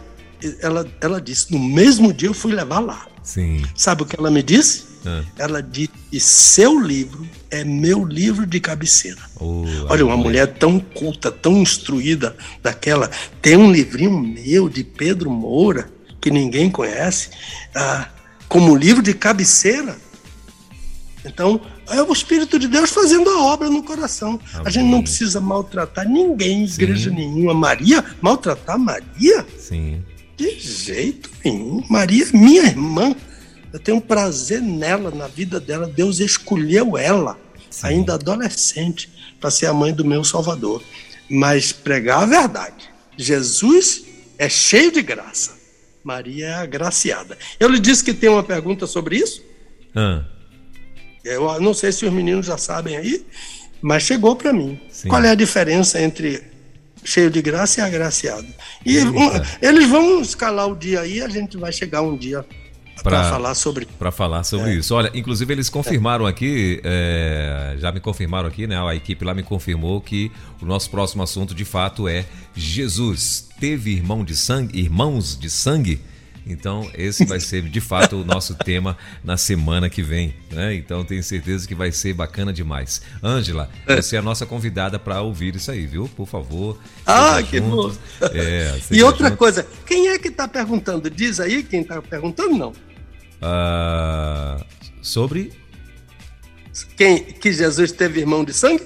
ela, ela disse: No mesmo dia eu fui levar lá. Sim. Sabe o que ela me disse? Ah. Ela disse: Seu livro é meu livro de cabeceira. Oh, Olha, uma mulher tão culta, tão instruída daquela, tem um livrinho meu de Pedro Moura, que ninguém conhece, ah, como livro de cabeceira. Então, é o Espírito de Deus fazendo a obra no coração. A gente não precisa maltratar ninguém, igreja Sim. nenhuma. Maria, maltratar Maria? Sim. De jeito nenhum. Maria é minha irmã. Eu tenho prazer nela, na vida dela. Deus escolheu ela, Sim. ainda adolescente, para ser a mãe do meu Salvador, mas pregar a verdade. Jesus é cheio de graça. Maria é agraciada. Eu lhe disse que tem uma pergunta sobre isso? Ah. Eu não sei se os meninos já sabem aí, mas chegou para mim. Sim. Qual é a diferença entre cheio de graça e agraciado? E um, eles vão escalar o dia aí, a gente vai chegar um dia para falar sobre para falar sobre é. isso. Olha, inclusive eles confirmaram aqui, é, já me confirmaram aqui, né? A equipe lá me confirmou que o nosso próximo assunto de fato é Jesus teve irmão de sangue, irmãos de sangue. Então, esse vai ser de fato o nosso <laughs> tema na semana que vem. Né? Então, tenho certeza que vai ser bacana demais. Ângela, é. você é a nossa convidada para ouvir isso aí, viu? Por favor. Ah, que bom. É, <laughs> e outra junto. coisa, quem é que está perguntando? Diz aí quem está perguntando, não. Uh, sobre. Quem, que Jesus teve irmão de sangue?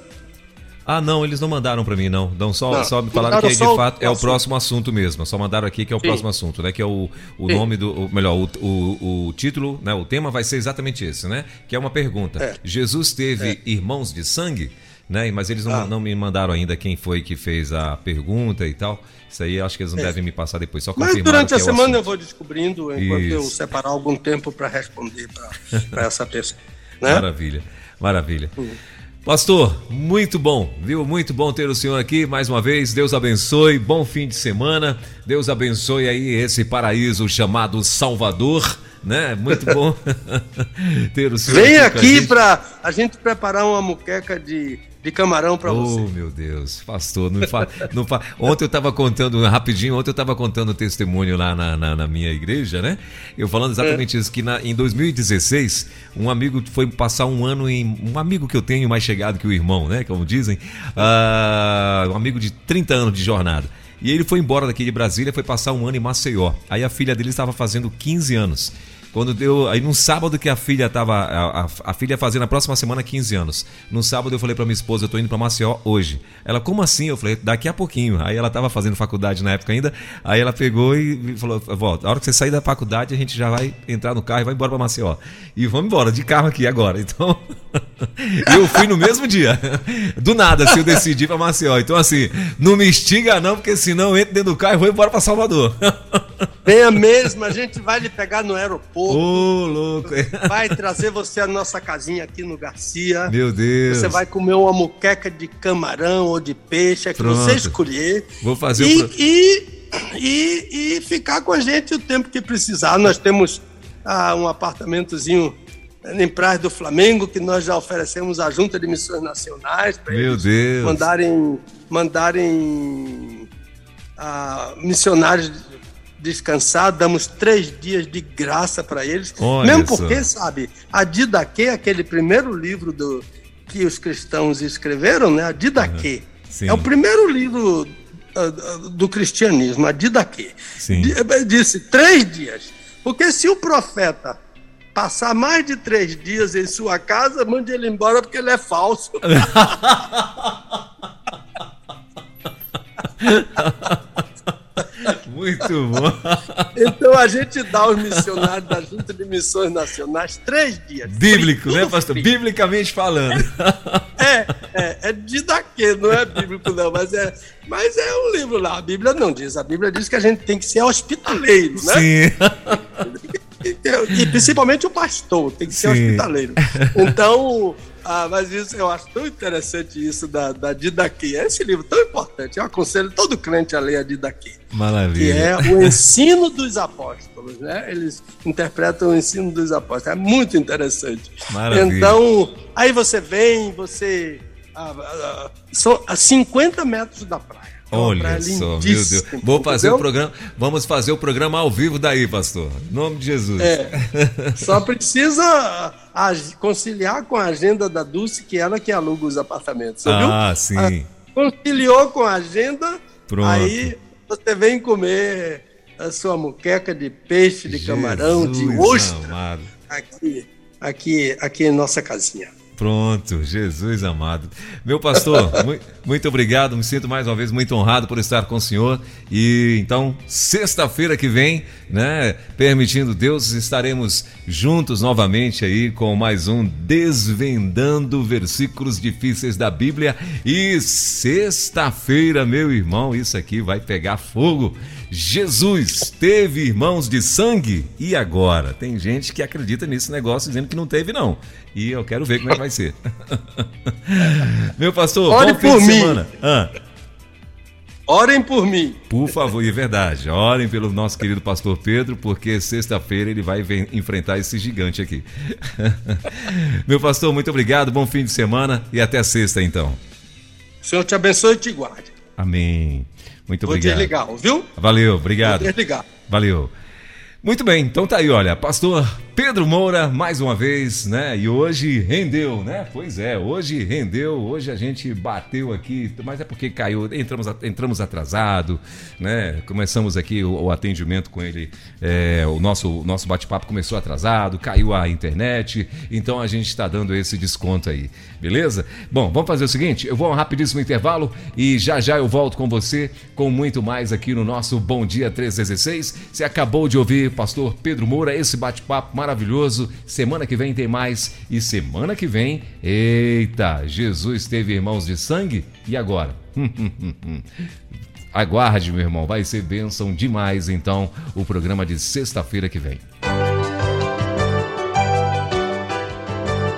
Ah, não, eles não mandaram para mim, não. Não, só, não, só me falaram que de fato é o próximo assunto mesmo. Só mandaram aqui que é o Sim. próximo assunto, né? Que é o, o nome do. O, melhor, o, o, o, título, né? O tema vai ser exatamente esse, né? Que é uma pergunta. É. Jesus teve é. irmãos de sangue? Né? Mas eles não, ah. não me mandaram ainda quem foi que fez a pergunta e tal. Isso aí acho que eles não é. devem me passar depois. Só Mas durante a é semana eu vou descobrindo enquanto Isso. eu separar algum tempo para responder para <laughs> essa pessoa. Né? Maravilha, maravilha. Hum. Pastor, muito bom, viu? Muito bom ter o senhor aqui mais uma vez. Deus abençoe, bom fim de semana. Deus abençoe aí esse paraíso chamado Salvador, né? Muito bom <laughs> <laughs> ter o senhor Vem aqui para a gente preparar uma muqueca de de camarão para oh, você. Oh, meu Deus, pastor, não fa, não fa... Ontem eu estava contando, rapidinho, ontem eu estava contando um testemunho lá na, na, na, minha igreja, né? Eu falando exatamente é. isso, que na, em 2016, um amigo foi passar um ano em. Um amigo que eu tenho mais chegado que o irmão, né? Como dizem, uh, um amigo de 30 anos de jornada. E ele foi embora daqui de Brasília, foi passar um ano em Maceió. Aí a filha dele estava fazendo 15 anos. Quando deu. Aí num sábado que a filha tava. A, a, a filha fazia na próxima semana 15 anos. No sábado eu falei pra minha esposa, eu tô indo pra Maceió hoje. Ela, como assim? Eu falei, daqui a pouquinho. Aí ela tava fazendo faculdade na época ainda. Aí ela pegou e falou: volta, a hora que você sair da faculdade, a gente já vai entrar no carro e vai embora pra Maceió. E vamos embora, de carro aqui agora. Então. <laughs> eu fui no mesmo dia. Do nada, assim, eu decidi pra Maceió. Então, assim, não me instiga, não, porque senão eu entro dentro do carro e vou embora pra Salvador. <laughs> Venha mesmo, a gente vai lhe pegar no aeroporto. Ô, oh, louco. <laughs> Vai trazer você à nossa casinha aqui no Garcia. Meu Deus. Você vai comer uma muqueca de camarão ou de peixe, é que Pronto. você escolher. Vou fazer e, o... e, e, e ficar com a gente o tempo que precisar. Nós temos ah, um apartamentozinho em Praia do Flamengo, que nós já oferecemos à Junta de Missões Nacionais para eles Deus. mandarem, mandarem ah, missionários descansar, damos três dias de graça para eles. Olha Mesmo porque, sabe, a Didaquê, aquele primeiro livro do, que os cristãos escreveram, né? A Didaquê. Uhum. É o primeiro livro uh, do cristianismo, a Didaquê. Eh, disse três dias. Porque se o profeta passar mais de três dias em sua casa, mande ele embora porque ele é falso. <laughs> <laughs> Muito bom. Então a gente dá aos missionários da Junta de Missões Nacionais três dias. Bíblico, né, pastor? Free. Biblicamente falando. É, é, é de daqui, não é bíblico, não, mas é, mas é um livro lá. A Bíblia não diz. A Bíblia diz que a gente tem que ser hospitaleiro, né? Sim. E, e principalmente o pastor, tem que ser Sim. hospitaleiro. Então, ah, mas isso eu acho tão interessante isso da, da Didaquê. É esse livro tão importante. Eu aconselho todo crente a ler a Didaquê. Maravilha. Que é o ensino dos apóstolos, né? Eles interpretam o ensino dos apóstolos. É muito interessante. Maravilha. Então, aí você vem, você. Ah, ah, são a 50 metros da praia. Olha só, meu Deus. Vou fazer entendeu? o programa, vamos fazer o programa ao vivo daí, pastor. Em nome de Jesus. É, <laughs> só precisa conciliar com a agenda da Dulce, que é ela que aluga os apartamentos. ah, viu? sim. A, conciliou com a agenda, Pronto. aí você vem comer a sua muqueca de peixe, de Jesus camarão, de ostra, aqui, aqui, aqui em nossa casinha. Pronto, Jesus amado. Meu pastor, <laughs> muito obrigado, me sinto mais uma vez muito honrado por estar com o senhor. E então, sexta-feira que vem, né, permitindo Deus, estaremos juntos novamente aí com mais um Desvendando Versículos Difíceis da Bíblia. E sexta-feira, meu irmão, isso aqui vai pegar fogo. Jesus teve irmãos de sangue e agora? Tem gente que acredita nesse negócio dizendo que não teve, não. E eu quero ver como é que vai ser. <laughs> Meu pastor, Ore bom fim por de mim. semana. Ah. Orem por mim. Por favor, e é verdade. Orem pelo nosso querido pastor Pedro, porque sexta-feira ele vai enfrentar esse gigante aqui. <laughs> Meu pastor, muito obrigado, bom fim de semana e até sexta então. O Senhor te abençoe e te guarde. Amém. Muito Vou obrigado. desligar, viu? Valeu, obrigado. Vou desligar. Valeu. Muito bem, então tá aí, olha, pastor Pedro Moura, mais uma vez, né? E hoje rendeu, né? Pois é, hoje rendeu, hoje a gente bateu aqui, mas é porque caiu, entramos, entramos atrasado, né? Começamos aqui o, o atendimento com ele, é, o nosso, nosso bate-papo começou atrasado, caiu a internet, então a gente está dando esse desconto aí, beleza? Bom, vamos fazer o seguinte, eu vou a um rapidíssimo intervalo e já já eu volto com você com muito mais aqui no nosso Bom Dia 316. Você acabou de ouvir pastor Pedro Moura, esse bate-papo maravilhoso. Semana que vem tem mais. E semana que vem, eita, Jesus teve irmãos de sangue? E agora? <laughs> Aguarde, meu irmão, vai ser bênção demais então o programa de sexta-feira que vem.